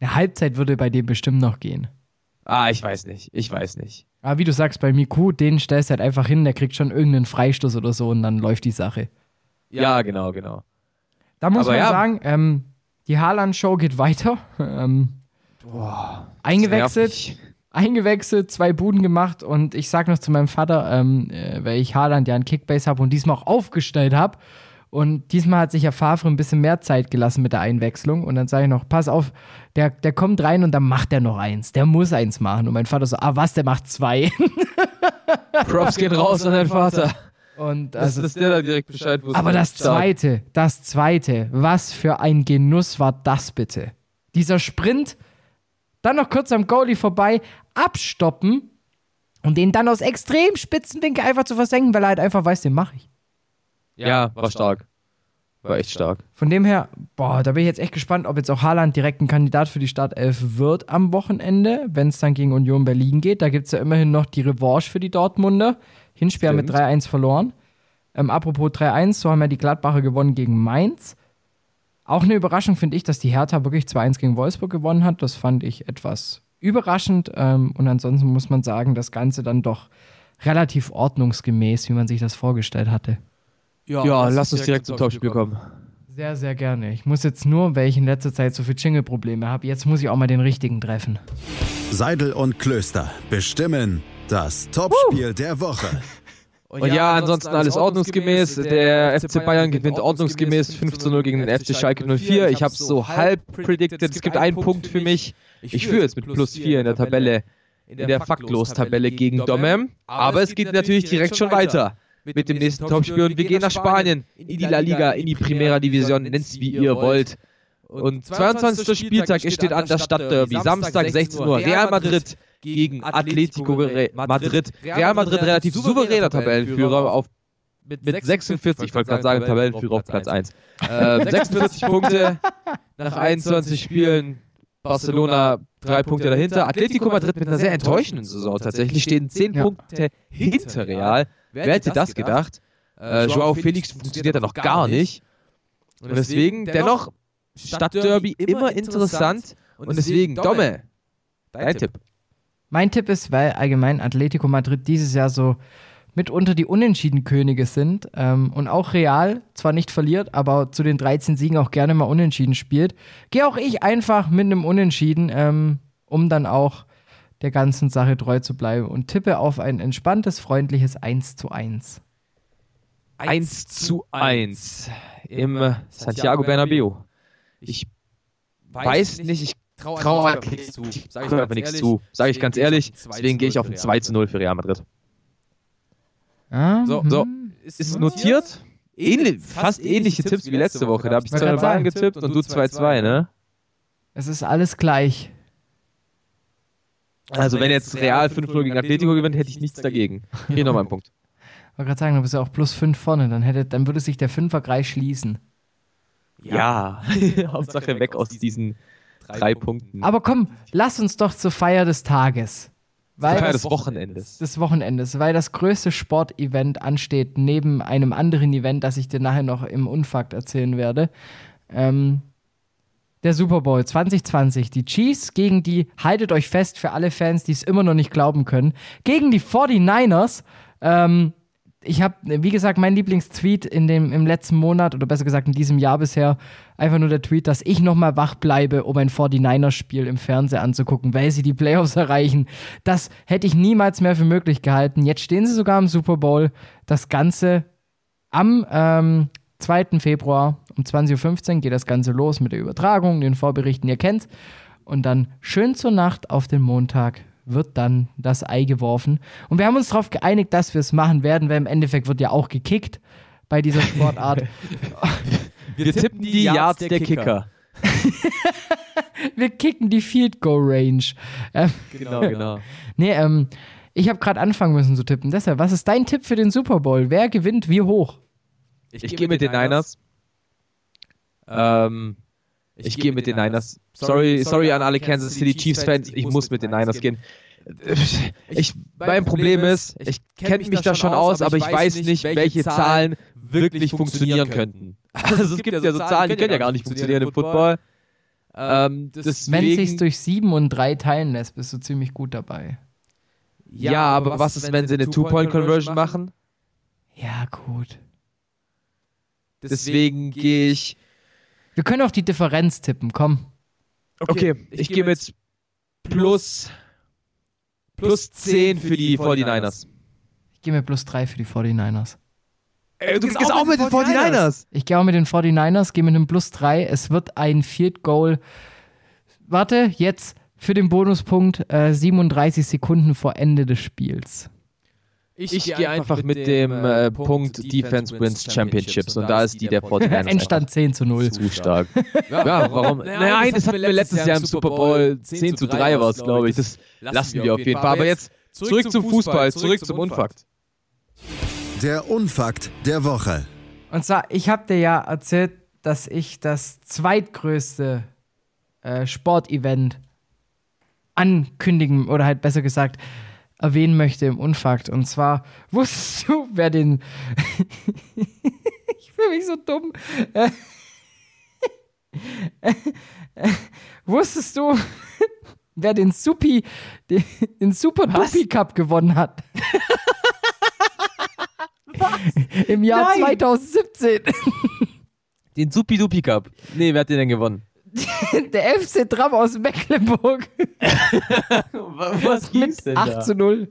Eine Halbzeit würde bei dem bestimmt noch gehen. Ah, ich weiß nicht. Ich weiß nicht. Aber wie du sagst, bei Miku, den stellst du halt einfach hin, der kriegt schon irgendeinen Freistoß oder so und dann läuft die Sache. Ja, genau, genau. Da muss Aber man ja. sagen, ähm, die Haaland-Show geht weiter. Ähm, eingewechselt, nervig. eingewechselt, zwei Buden gemacht und ich sag noch zu meinem Vater, ähm, äh, weil ich Haaland ja einen Kickbase habe und diesmal auch aufgestellt habe. Und diesmal hat sich ja Favre ein bisschen mehr Zeit gelassen mit der Einwechslung. Und dann sage ich noch, pass auf, der, der kommt rein und dann macht er noch eins. Der muss eins machen. Und mein Vater so, ah was, der macht zwei. Props gehen raus an deinen Vater. Und Das, also, dass der da direkt Bescheid wusste. aber das zweite, das zweite, was für ein Genuss war das bitte? Dieser Sprint, dann noch kurz am Goalie vorbei, abstoppen und den dann aus extrem spitzen Winkel einfach zu versenken, weil er halt einfach weiß, den mache ich. Ja, war stark. War echt stark. Von dem her, boah, da bin ich jetzt echt gespannt, ob jetzt auch Haaland direkt ein Kandidat für die Startelf wird am Wochenende, wenn es dann gegen Union Berlin geht. Da gibt es ja immerhin noch die Revanche für die Dortmunder. Hinspiel haben mit Stimmt. 3-1 verloren. Ähm, apropos 3-1, so haben ja die Gladbacher gewonnen gegen Mainz. Auch eine Überraschung finde ich, dass die Hertha wirklich 2-1 gegen Wolfsburg gewonnen hat. Das fand ich etwas überraschend. Ähm, und ansonsten muss man sagen, das Ganze dann doch relativ ordnungsgemäß, wie man sich das vorgestellt hatte. Ja, lass uns direkt zum Topspiel kommen. Sehr, sehr gerne. Ich muss jetzt nur, weil ich in letzter Zeit so viel Jingle-Probleme habe, jetzt muss ich auch mal den richtigen treffen. Seidel und Klöster bestimmen Das Topspiel der Woche. Und ja, ansonsten alles ordnungsgemäß. Der FC Bayern gewinnt ordnungsgemäß 5 zu 0 gegen den FC Schalke 04. Ich habe es so halb predicted. Es gibt einen Punkt für mich. Ich führe jetzt mit plus 4 in der Tabelle, in der Faktlos-Tabelle gegen Domem. Aber es geht natürlich direkt schon weiter mit dem nächsten Topspiel und wir gehen nach Spanien, in die La Liga, in die Primera Division, nennt es wie ihr wollt. Und 22. Spieltag, es steht an das Stadtderby. Samstag 16 Uhr. Real Madrid gegen Atletico Madrid. Real Madrid relativ souveräner Tabellenführer auf mit 46, ich wollte gerade sagen, Tabellenführer auf Platz 1. Äh, 46 Punkte nach 21 Spielen. Barcelona drei Punkte dahinter. Atletico Madrid mit einer sehr enttäuschenden Saison tatsächlich stehen 10 Punkte hinter Real. Wer hätte das gedacht? Äh, Joao Felix funktioniert da noch gar nicht. Und deswegen, dennoch, Stadtderby immer interessant. Und deswegen, Domme, dein Tipp. Mein Tipp ist, weil allgemein Atletico Madrid dieses Jahr so mitunter die Unentschieden-Könige sind ähm, und auch Real zwar nicht verliert, aber zu den 13 Siegen auch gerne mal unentschieden spielt, gehe auch ich einfach mit einem Unentschieden, ähm, um dann auch der ganzen Sache treu zu bleiben und tippe auf ein entspanntes, freundliches 1 zu 1. 1 zu 1 im Santiago Bernabeu. Ich weiß nicht, ich trau einfach nichts zu. Sage ich, einfach nichts zu. Sage ich ganz ehrlich. Deswegen gehe ich auf ein 2 zu 0 für Real Madrid. Ah, so, so. Ist notiert? Ähnlich, fast ähnliche Tipps wie letzte Woche. Da habe ich 2 Bayern getippt und du 2-2, ne? Es ist alles gleich. Also, also wenn jetzt Real 5-0 gegen Atletico gewinnt, hätte ich nichts dagegen. Hier nochmal einen Punkt. Ich wollte gerade sagen, du bist ja auch plus 5 vorne, dann, hätte, dann würde sich der Fünferkreis schließen. Ja, Hauptsache weg aus diesen drei Punkten. Aber komm, lass uns doch zur Feier des Tages. Weil Feier des Wochenendes. Des Wochenendes, weil das größte Sportevent ansteht, neben einem anderen Event, das ich dir nachher noch im Unfakt erzählen werde. Ähm, der Super Bowl 2020. Die Chiefs gegen die, haltet euch fest für alle Fans, die es immer noch nicht glauben können, gegen die 49ers. Ähm, ich habe, wie gesagt, mein Lieblingstweet in dem, im letzten Monat oder besser gesagt in diesem Jahr bisher einfach nur der Tweet, dass ich nochmal wach bleibe, um ein 49ers-Spiel im Fernsehen anzugucken, weil sie die Playoffs erreichen. Das hätte ich niemals mehr für möglich gehalten. Jetzt stehen sie sogar im Super Bowl. Das Ganze am ähm, 2. Februar um 20.15 Uhr geht das Ganze los mit der Übertragung, den Vorberichten, ihr kennt. Und dann schön zur Nacht auf den Montag wird dann das Ei geworfen. Und wir haben uns darauf geeinigt, dass wir es machen werden, weil im Endeffekt wird ja auch gekickt bei dieser Sportart. wir, wir tippen die Yards der, der Kicker. wir kicken die Field Goal Range. Ähm, genau, genau. Nee, ähm, ich habe gerade anfangen müssen zu tippen. Deshalb, was ist dein Tipp für den Super Bowl? Wer gewinnt wie hoch? Ich, ich gehe mit den Niners. Ähm, ich, ich gehe mit den Niners. Sorry, sorry an alle Kansas City Chiefs-Fans, ich muss mit den Niners gehen. Ich, mein Problem ist, ich kenne mich da schon aus, aber ich weiß nicht, welche Zahlen wirklich funktionieren könnten. Also es gibt ja so Zahlen, die können ja gar nicht funktionieren im Football. Ähm, deswegen, Wenn es sich durch 7 und 3 teilen lässt, bist du ziemlich gut dabei. Ja, aber was ist, wenn sie eine Two-Point-Conversion machen? Ja, gut. Deswegen gehe ich wir können auch die Differenz tippen, komm. Okay, okay ich, ich gehe mit plus, plus 10 für die 49ers. Ich gehe mit plus 3 für die 49ers. Ey, du, du gehst auch mit den 49ers. 49ers. Ich gehe auch mit den 49ers, gehe mit einem plus 3. Es wird ein Field Goal. Warte, jetzt für den Bonuspunkt äh, 37 Sekunden vor Ende des Spiels. Ich, ich gehe einfach, einfach mit dem äh, äh Punkt Defense Wins Championships und da ist die der 49ers. Endstand 10 zu 0. Zu stark. ja, ja, warum? Nein, das hatten wir letztes Jahr im Super Bowl 10 zu 3 war es, glaube ich. Das lassen wir auf jeden Fall. Aber jetzt zurück zum Fußball, zurück zum Unfakt. Der Unfakt der Woche. Und zwar, ich habe dir ja erzählt, dass ich das zweitgrößte äh, Sportevent ankündigen oder halt besser gesagt erwähnen möchte im Unfakt. Und zwar, wusstest du, wer den. ich fühle mich so dumm. wusstest du, wer den Supi, den, den Super Was? Dupi Cup gewonnen hat? Im Jahr Nein. 2017. Den Supi Dupi Cup. Nee, wer hat den denn gewonnen? der FC Tram aus Mecklenburg. was ging's denn 8 da? zu 0.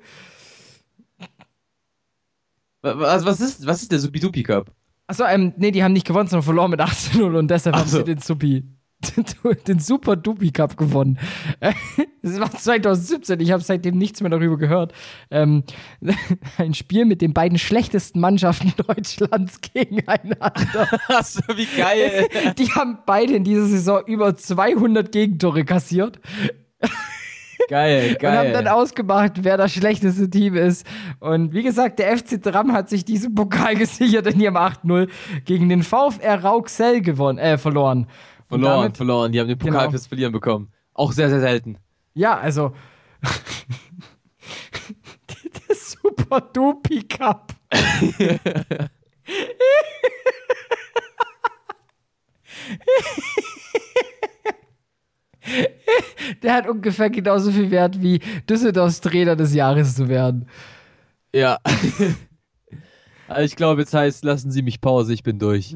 Was, also was, ist, was ist der Supidupi Cup? Achso, ähm, nee, die haben nicht gewonnen, sondern verloren mit 8 zu 0 und deshalb so. haben sie den Supi den Super Dupi Cup gewonnen. Das war 2017, ich habe seitdem nichts mehr darüber gehört. Ähm, ein Spiel mit den beiden schlechtesten Mannschaften Deutschlands gegeneinander. Achso, wie geil. Die haben beide in dieser Saison über 200 Gegentore kassiert. Geil, Und haben dann ausgemacht, wer das schlechteste Team ist. Und wie gesagt, der FC Dram hat sich diesen Pokal gesichert in ihrem 8-0 gegen den VfR Rauxel gewonnen, äh, verloren. Verloren, damit- verloren. Die haben den Pokal Genau. fürs Verlieren bekommen. Auch sehr, sehr selten. Ja, also. der Super Dupi Cup. Der hat ungefähr genauso viel Wert wie Düsseldorfs Trainer des Jahres zu werden. Ja. Also ich glaube, jetzt heißt, lassen Sie mich Pause, ich bin durch.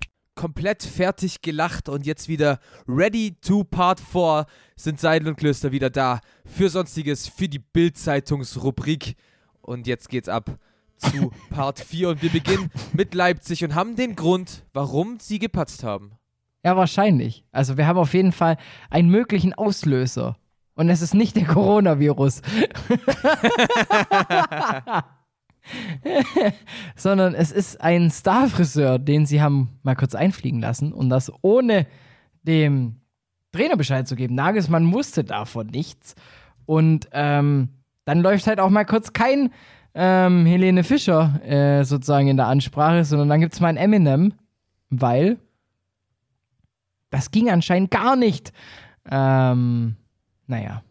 komplett fertig gelacht und jetzt wieder ready to Part 4 sind Seidel und Klöster wieder da für Sonstiges, für die Bild-Zeitungsrubrik. Und jetzt geht's ab zu Part 4 und wir beginnen mit Leipzig und haben den Grund, warum sie gepatzt haben. Ja, wahrscheinlich. Also wir haben auf jeden Fall einen möglichen Auslöser. Und es ist nicht der Coronavirus. Sondern es ist ein Starfriseur, den sie haben mal kurz einfliegen lassen und das ohne dem Trainer Bescheid zu geben. Nagelsmann wusste davon nichts. Und ähm, dann läuft halt auch mal kurz kein ähm, Helene Fischer äh, sozusagen in der Ansprache, sondern dann gibt es mal ein Eminem, weil das ging anscheinend gar nicht. Ähm, naja.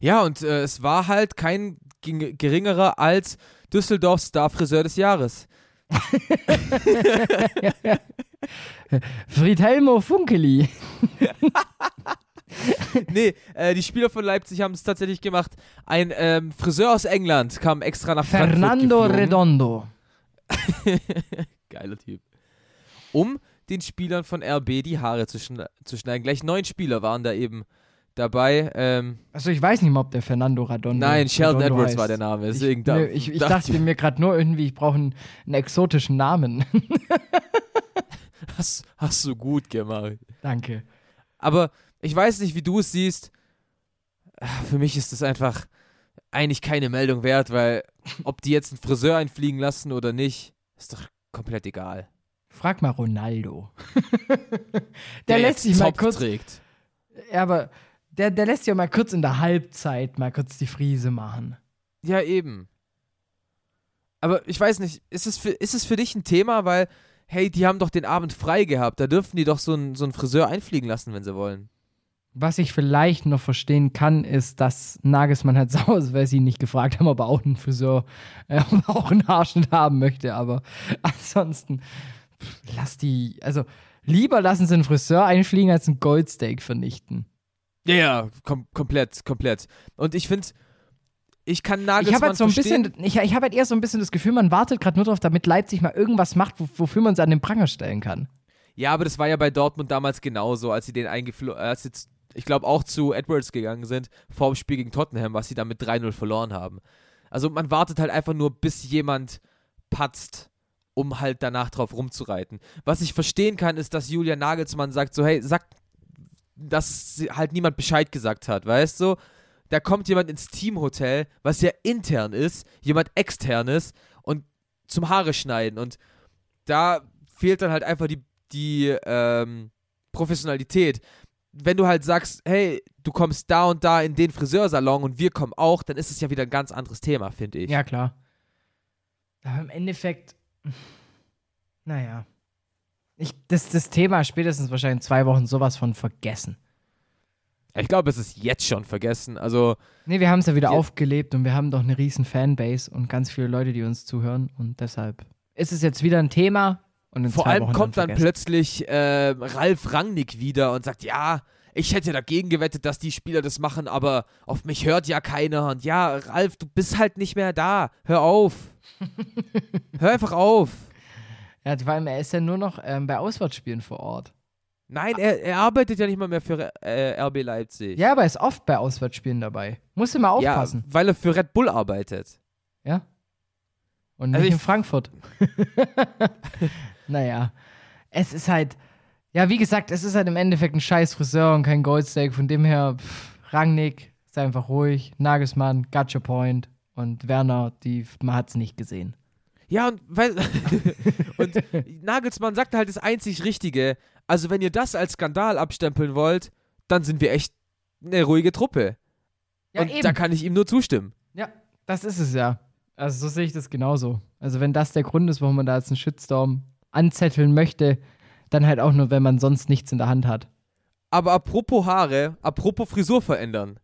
Ja, und äh, es war halt kein geringerer als Düsseldorfs Star-Friseur des Jahres. Friedhelmo Funkeli. nee, äh, die Spieler von Leipzig haben es tatsächlich gemacht. Ein ähm, Friseur aus England kam extra nach Frankfurt Fernando geflogen. Redondo. Geiler Typ. Um den Spielern von RB die Haare zu, schn zu schneiden. Gleich neun Spieler waren da eben dabei. Ähm, Also ich weiß nicht mal, ob der Fernando Redondo nein, Sheldon Redondo Edwards heißt. war der Name. Ich, Deswegen da, nö, ich, ich dachte dachte mir gerade nur irgendwie, ich brauche einen, einen exotischen Namen. hast, hast du gut gemacht. Danke. Aber ich weiß nicht, wie du es siehst. Für mich ist das einfach eigentlich keine Meldung wert, weil ob die jetzt einen Friseur einfliegen lassen oder nicht, ist doch komplett egal. Frag mal Ronaldo. der, Der lässt sich mal kurz. trägt. Ja, aber der, der lässt ja mal kurz in der Halbzeit mal kurz die Friese machen. Ja, eben. Aber ich weiß nicht, ist es für, ist es für dich ein Thema, weil, hey, die haben doch den Abend frei gehabt, da dürfen die doch so einen, so einen Friseur einfliegen lassen, wenn sie wollen. Was ich vielleicht noch verstehen kann, ist, dass Nagelsmann halt sauer ist, weil sie ihn nicht gefragt haben, ob er auch einen Friseur, äh, auch einen Haarschnitt haben möchte. Aber ansonsten, lass die, also lieber lassen sie einen Friseur einfliegen, als einen Goldsteak vernichten. Ja, ja, kom komplett, komplett. Und ich finde, ich kann Ich Nagelsmann habe halt so ein verstehen. bisschen, ich, ich habe halt eher so ein bisschen das Gefühl, man wartet gerade nur darauf, damit Leipzig mal irgendwas macht, wo, wofür man sie an den Pranger stellen kann. Ja, aber das war ja bei Dortmund damals genauso, als sie den eingeflo als sie z- ich glaube, auch zu Edwards gegangen sind vor dem Spiel gegen Tottenham, was sie dann mit 3-0 verloren haben. Also man wartet halt einfach nur, bis jemand patzt, um halt danach drauf rumzureiten. Was ich verstehen kann, ist, dass Julian Nagelsmann sagt so, hey, sag, dass halt niemand Bescheid gesagt hat, weißt du? Da kommt jemand ins Teamhotel, was ja intern ist, jemand externes und zum Haare schneiden und da fehlt dann halt einfach die, die ähm, Professionalität. Wenn du halt sagst, hey, du kommst da und da in den Friseursalon und wir kommen auch, dann ist es ja wieder ein ganz anderes Thema, finde ich. Ja, klar. Aber im Endeffekt, naja. Ich, das, das Thema spätestens wahrscheinlich in zwei Wochen sowas von vergessen. Ich glaube, es ist jetzt schon vergessen. Also. Nee, wir haben es ja wieder aufgelebt und wir haben doch eine riesen Fanbase und ganz viele Leute, die uns zuhören. Und deshalb ist es jetzt wieder ein Thema. Und Vor allem Wochen kommt dann, vergessen. plötzlich äh, Ralf Rangnick wieder und sagt, ja, ich hätte dagegen gewettet, dass die Spieler das machen, aber auf mich hört ja keiner. Und ja, Ralf, du bist halt nicht mehr da. Hör auf. Hör einfach auf. Ja, vor allem, er ist ja nur noch ähm, bei Auswärtsspielen vor Ort. Nein, er, er arbeitet ja nicht mal mehr für äh, RB Leipzig. Ja, aber er ist oft bei Auswärtsspielen dabei. Musst du mal aufpassen. Ja, weil er für Red Bull arbeitet. Ja. Und Also nicht ich- in Frankfurt. naja. Es ist halt, ja, wie gesagt, es ist halt im Endeffekt ein scheiß Friseur und kein Goldsteak. Von dem her, pff, Rangnick, ist einfach ruhig. Nagelsmann, Gotcha Point. Und Werner, die, man hat's nicht gesehen. Ja, und, weil, und Nagelsmann sagt halt das einzig Richtige. Also, wenn ihr das als Skandal abstempeln wollt, dann sind wir echt eine ruhige Truppe. Ja, und eben. da kann ich ihm nur zustimmen. Ja, das ist es ja. Also so sehe ich das genauso. Also wenn das der Grund ist, warum man da jetzt einen Shitstorm anzetteln möchte, dann halt auch nur, wenn man sonst nichts in der Hand hat. Aber apropos Haare, apropos Frisur verändern.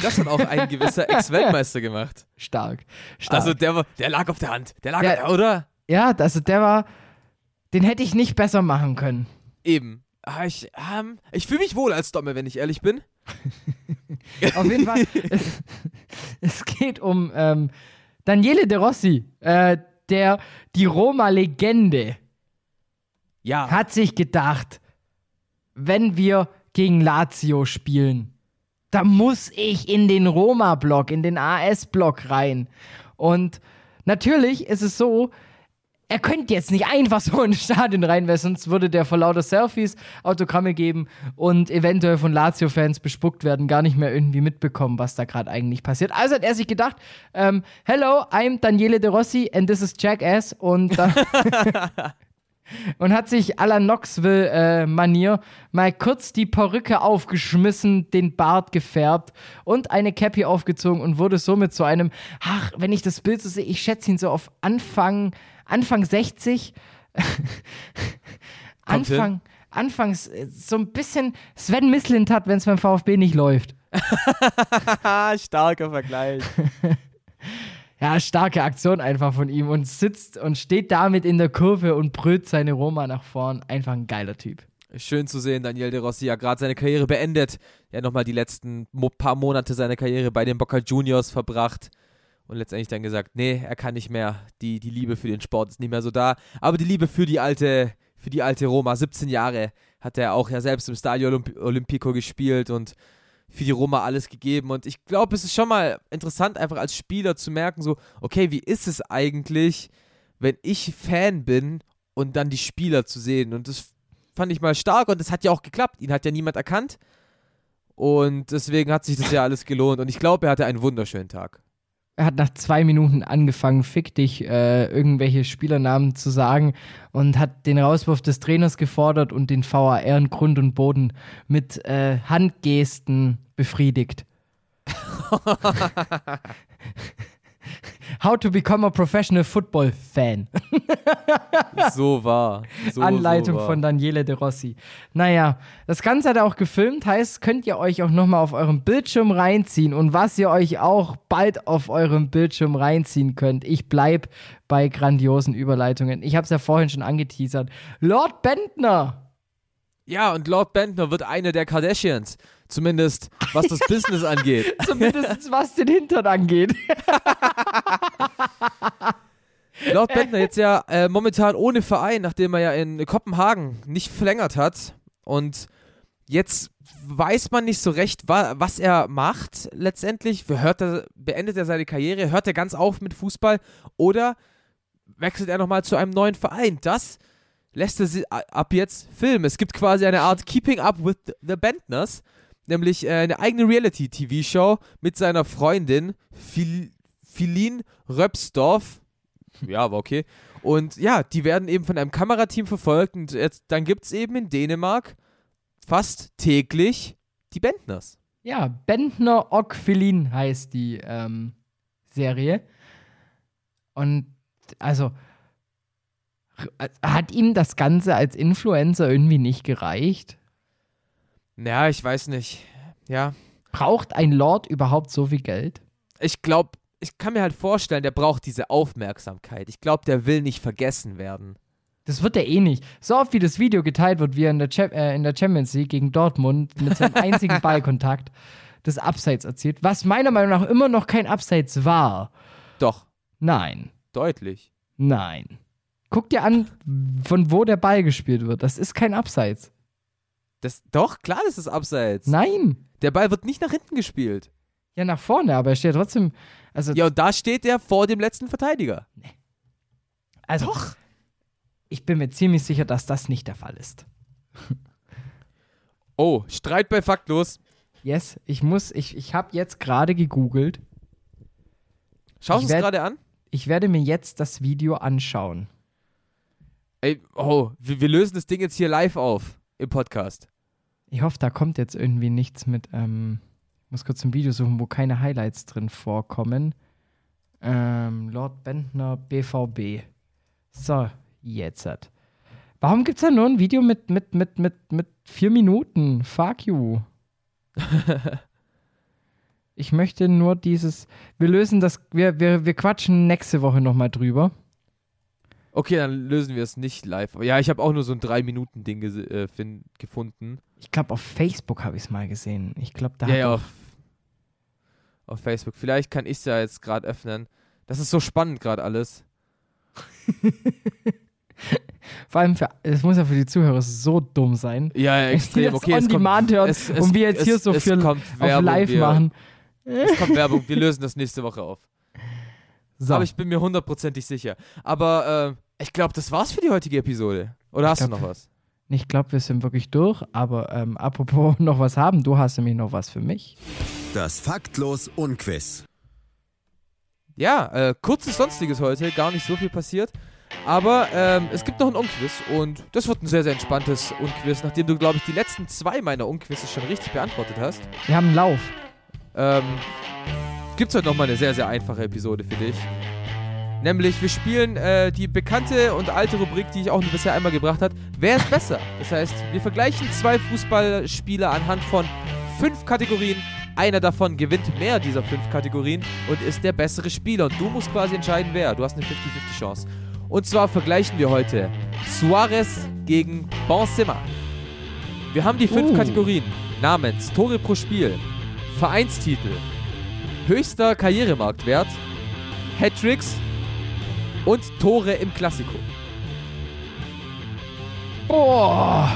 Das hat auch ein gewisser Ex-Weltmeister gemacht. Stark. Stark. Also der, war- der lag auf der Hand. Der lag, Ja. oder? ja, also der war, den hätte ich nicht besser machen können. Eben. Ah, Ich, ähm, ich fühle mich wohl als Domme, wenn ich ehrlich bin. Auf jeden Fall, es, es geht um ähm, Daniele De Rossi, äh, der die Roma-Legende Ja. hat sich gedacht, wenn wir gegen Lazio spielen, da muss ich in den Roma-Block, in den AS-Block rein. Und natürlich ist es so, er könnte jetzt nicht einfach so ins Stadion rein, weil sonst würde der vor lauter Selfies Autogramme geben und eventuell von Lazio-Fans bespuckt werden, gar nicht mehr irgendwie mitbekommen, was da gerade eigentlich passiert. Also hat er sich gedacht, ähm, hello, I'm Daniele De Rossi and this is Jackass und dann und hat sich à la Knoxville-Manier mal kurz die Perücke aufgeschmissen, den Bart gefärbt und eine Cappy aufgezogen und wurde somit zu einem, ach, wenn ich das Bild so sehe, ich schätze ihn so auf Anfang, Anfang 60. Kommt hin. Anfang, Anfangs äh, so ein bisschen Sven Mislint hat, wenn es beim VfB nicht läuft. Starker Vergleich. Ja, starke Aktion einfach von ihm und sitzt und steht damit in der Kurve und brüllt seine Roma nach vorn. Einfach ein geiler Typ. Schön zu sehen, Daniel De Rossi ja gerade seine Karriere beendet. Ja, nochmal die letzten paar Monate seiner Karriere bei den Boca Juniors verbracht. Und letztendlich dann gesagt, nee, er kann nicht mehr. Die, die Liebe für den Sport ist nicht mehr so da. Aber die Liebe für die alte, für die alte Roma, 17 Jahre, hat er auch ja selbst im Stadio Olymp Olimpico gespielt und für die Roma alles gegeben. Und ich glaube, es ist schon mal interessant, einfach als Spieler zu merken, so, okay, wie ist es eigentlich, wenn ich Fan bin und dann die Spieler zu sehen? Und das fand ich mal stark und es hat ja auch geklappt. Ihn hat ja niemand erkannt. Und deswegen hat sich das ja alles gelohnt. Und ich glaube, er hatte einen wunderschönen Tag. Er hat nach zwei Minuten angefangen, fick dich, äh, irgendwelche Spielernamen zu sagen und hat den Rauswurf des Trainers gefordert und den VAR in Grund und Boden mit äh, Handgesten befriedigt. How to become a professional football fan. So war. So, Anleitung so war. von Daniele De Rossi. Naja, das Ganze hat er auch gefilmt, heißt, könnt ihr euch auch nochmal auf eurem Bildschirm reinziehen und was ihr euch auch bald auf eurem Bildschirm reinziehen könnt. Ich bleib bei grandiosen Überleitungen. Ich habe es ja vorhin schon angeteasert. Lord Bentner. Ja, und Lord Bentner wird eine der Kardashians. Zumindest was das Business angeht. Zumindest was den Hintern angeht. Lord Bentner jetzt ja äh, momentan ohne Verein, nachdem er ja in Kopenhagen nicht verlängert hat. Und jetzt weiß man nicht so recht, wa was er macht letztendlich. Hört er, beendet er seine Karriere? Hört er ganz auf mit Fußball? Oder wechselt er nochmal zu einem neuen Verein? Das lässt er ab jetzt filmen. Es gibt quasi eine Art Keeping Up with the Bentners, nämlich äh, eine eigene Reality-TV-Show mit seiner Freundin Phil Philin Röpsdorf. Ja, aber okay. Und ja, die werden eben von einem Kamerateam verfolgt und jetzt, dann gibt es eben in Dänemark fast täglich die Bentners. Ja, Bentner Ockfelin heißt die ähm, Serie. Und also r- hat ihm das Ganze als Influencer irgendwie nicht gereicht? Ja, ich weiß nicht. Ja, Braucht ein Lord überhaupt so viel Geld? ich glaube, ich kann mir halt vorstellen, der braucht diese Aufmerksamkeit. Ich glaube, der will nicht vergessen werden. Das wird er eh nicht. So oft wie das Video geteilt wird, wie er in der, Cha äh, in der Champions League gegen Dortmund mit seinem einzigen Ballkontakt das Abseits erzielt, was meiner Meinung nach immer noch kein Abseits war. Doch, Nein, deutlich. nein. Guck dir an, von wo der Ball gespielt wird. Das ist kein Abseits. Das, doch, klar, das ist abseits. Nein. Der Ball wird nicht nach hinten gespielt. Ja, nach vorne, aber er steht trotzdem. Also, Ja, und da steht er vor dem letzten Verteidiger. also ich bin mir ziemlich sicher, dass das nicht der Fall ist. Oh, Streit bei Faktlos. Yes, ich muss, ich, ich habe jetzt gerade gegoogelt. Schaust Ich du es gerade an? Ich werde mir jetzt das Video anschauen. Ey, oh, wir, wir lösen das Ding jetzt hier live auf im Podcast. Ich hoffe, da kommt jetzt irgendwie nichts mit. Ähm, ich muss kurz ein Video suchen, wo keine Highlights drin vorkommen. Ähm, Lord Bentner BVB. So, jetzt. hat. Warum gibt es da nur ein Video mit, mit, mit, mit, mit vier Minuten? Fuck you. ich möchte nur dieses. Wir lösen das. Wir, wir, wir quatschen nächste Woche nochmal drüber. Okay, dann lösen wir es nicht live. Ja, ich habe auch nur so ein 3-Minuten-Ding gese- äh, gefunden. Ich glaube, auf Facebook habe ich es mal gesehen. Ich glaube, da ja, ja, auch- auf, auf Facebook. Vielleicht kann ich es ja jetzt gerade öffnen. Das ist so spannend gerade alles. Vor allem, für, es muss ja für die Zuhörer so dumm sein. Ja, ja extrem. Okay, on es kommt, hören es, es, und wir jetzt hier es, so es für kommt auf Werbung, live wir, machen. Es kommt Werbung. Wir lösen das nächste Woche auf. So. Aber ich bin mir hundertprozentig sicher. Aber äh, ich glaube, das war's für die heutige Episode. Oder hast glaub- du noch was? Ich glaube, wir sind wirklich durch, aber ähm, apropos noch was haben, du hast nämlich noch was für mich. Das Faktlos Unquiz. Ja, äh, kurzes Sonstiges heute, gar nicht so viel passiert. Aber ähm, es gibt noch ein Unquiz und das wird ein sehr, sehr entspanntes Unquiz, nachdem du, glaube ich, die letzten zwei meiner Unquizzes schon richtig beantwortet hast. Wir haben einen Lauf. Ähm, gibt's heute nochmal eine sehr, sehr einfache Episode für dich. Nämlich, wir spielen äh, die bekannte und alte Rubrik, die ich auch nur bisher einmal gebracht habe. Wer ist besser? Das heißt, wir vergleichen zwei Fußballspieler anhand von fünf Kategorien. Einer davon gewinnt mehr dieser fünf Kategorien und ist der bessere Spieler. Und du musst quasi entscheiden, wer. Du hast eine 50-50 Chance. Und zwar vergleichen wir heute Suarez gegen Benzema. Wir haben die fünf Uh. Kategorien namens Tore pro Spiel, Vereinstitel, höchster Karrieremarktwert, Hattricks und Tore im Klassiko. Boah.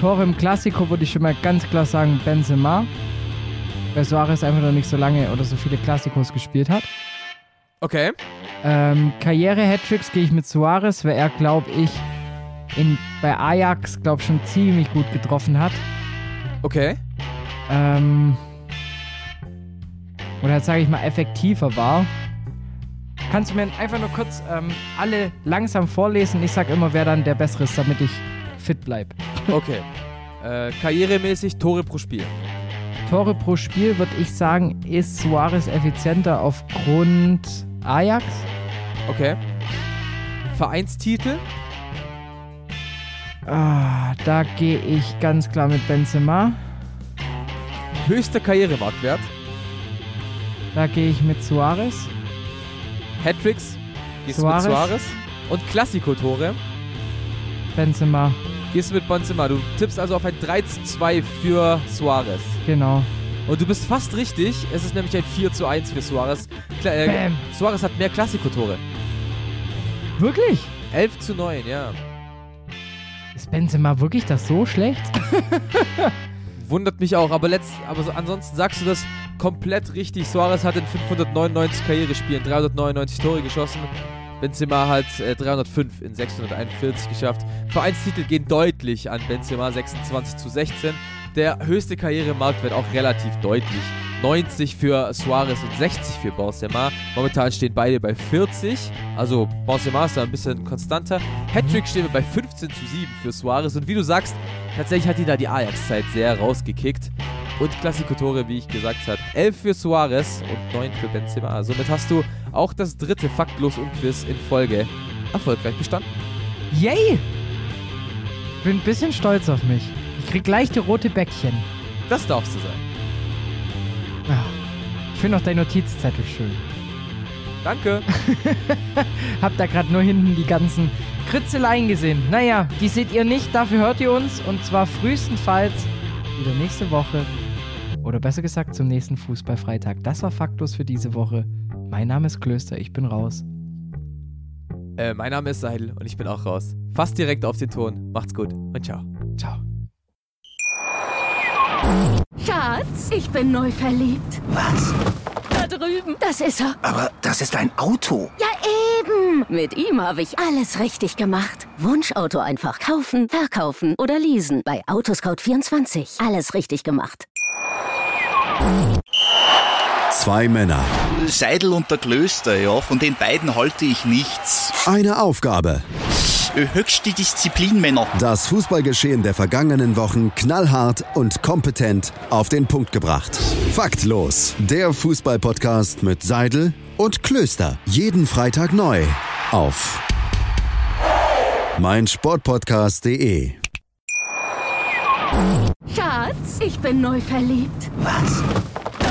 Tore im Klassiko würde ich schon mal ganz klar sagen Benzema. Weil Suarez einfach noch nicht so lange oder so viele Klassikos gespielt hat. Okay. Ähm, Karriere-Hattricks gehe ich mit Suarez, weil er, glaube ich, in, bei Ajax, glaube schon ziemlich gut getroffen hat. Okay. Ähm, oder sage ich mal effektiver war. Kannst du mir einfach nur kurz ähm, alle langsam vorlesen? Ich sag immer, wer dann der Bessere ist, damit ich fit bleib. Okay. Äh, karrieremäßig Tore pro Spiel. Tore pro Spiel würde ich sagen, ist Suarez effizienter aufgrund Ajax. Okay. Vereinstitel. Ah, da gehe ich ganz klar mit Benzema. Höchster Karrieremarktwert. Da gehe ich mit Suarez. Hattricks. Gehst du Suarez. mit Suarez. Und Klassiko-Tore. Benzema, Gehst du mit Benzema. Du tippst also auf ein 3 zu 2 für Suarez. genau. Und du bist fast richtig. Es ist nämlich ein 4 zu 1 für Suarez. Kla äh, Bam. Suarez hat mehr Klassiko-Tore. Wirklich? 11 zu 9, ja. Ist Benzema wirklich das so schlecht? Wundert mich auch, aber, letzt, aber so, ansonsten sagst du das komplett richtig. Suarez hat in 599 Karrierespielen 399 Tore geschossen. Benzema hat äh, 305 in 641 geschafft. Vereinstitel gehen deutlich an Benzema, 26 zu 16. Der höchste Karrieremarktwert auch relativ deutlich. 90 für Suarez und 60 für Benzema. Momentan stehen beide bei 40. Also Benzema ist da ein bisschen konstanter. Hattrick stehen wir bei 15 zu 7 für Suarez. Und wie du sagst, tatsächlich hat ihn da die Ajax-Zeit sehr rausgekickt. Und Klassiko-Tore, wie ich gesagt habe. 11 für Suarez und 9 für Benzema. Somit hast du auch das dritte Faktlos und Quiz in Folge erfolgreich bestanden. Yay! Bin ein bisschen stolz auf mich. Ich krieg leichte rote Bäckchen. Das darfst du sein. Ah, ich finde auch dein Notizzettel schön. Danke. Hab da gerade nur hinten die ganzen Kritzeleien gesehen. Naja, die seht ihr nicht, dafür hört ihr uns. Und zwar frühestenfalls wieder nächste Woche. Oder besser gesagt zum nächsten Fußballfreitag. Das war Faktlos für diese Woche. Mein Name ist Klöster, ich bin raus. Äh, mein Name ist Seidel und ich bin auch raus. Fast direkt auf den Ton. Macht's gut und ciao. Ciao. Schatz, ich bin neu verliebt. Was? Da drüben. Das ist er. Aber das ist ein Auto. Ja, eben. Mit ihm habe ich alles richtig gemacht. Wunschauto einfach kaufen, verkaufen oder leasen. Bei Autoscout24. Alles richtig gemacht. Zwei Männer. Seidel und der Klöster, ja, von den beiden halte ich nichts. Eine Aufgabe. Höchste Disziplin, Männer. Das Fußballgeschehen der vergangenen Wochen knallhart und kompetent auf den Punkt gebracht. Faktlos. Der Fußballpodcast mit Seidel und Klöster. Jeden Freitag neu. Auf meinsportpodcast.de. Schatz, ich bin neu verliebt. Was?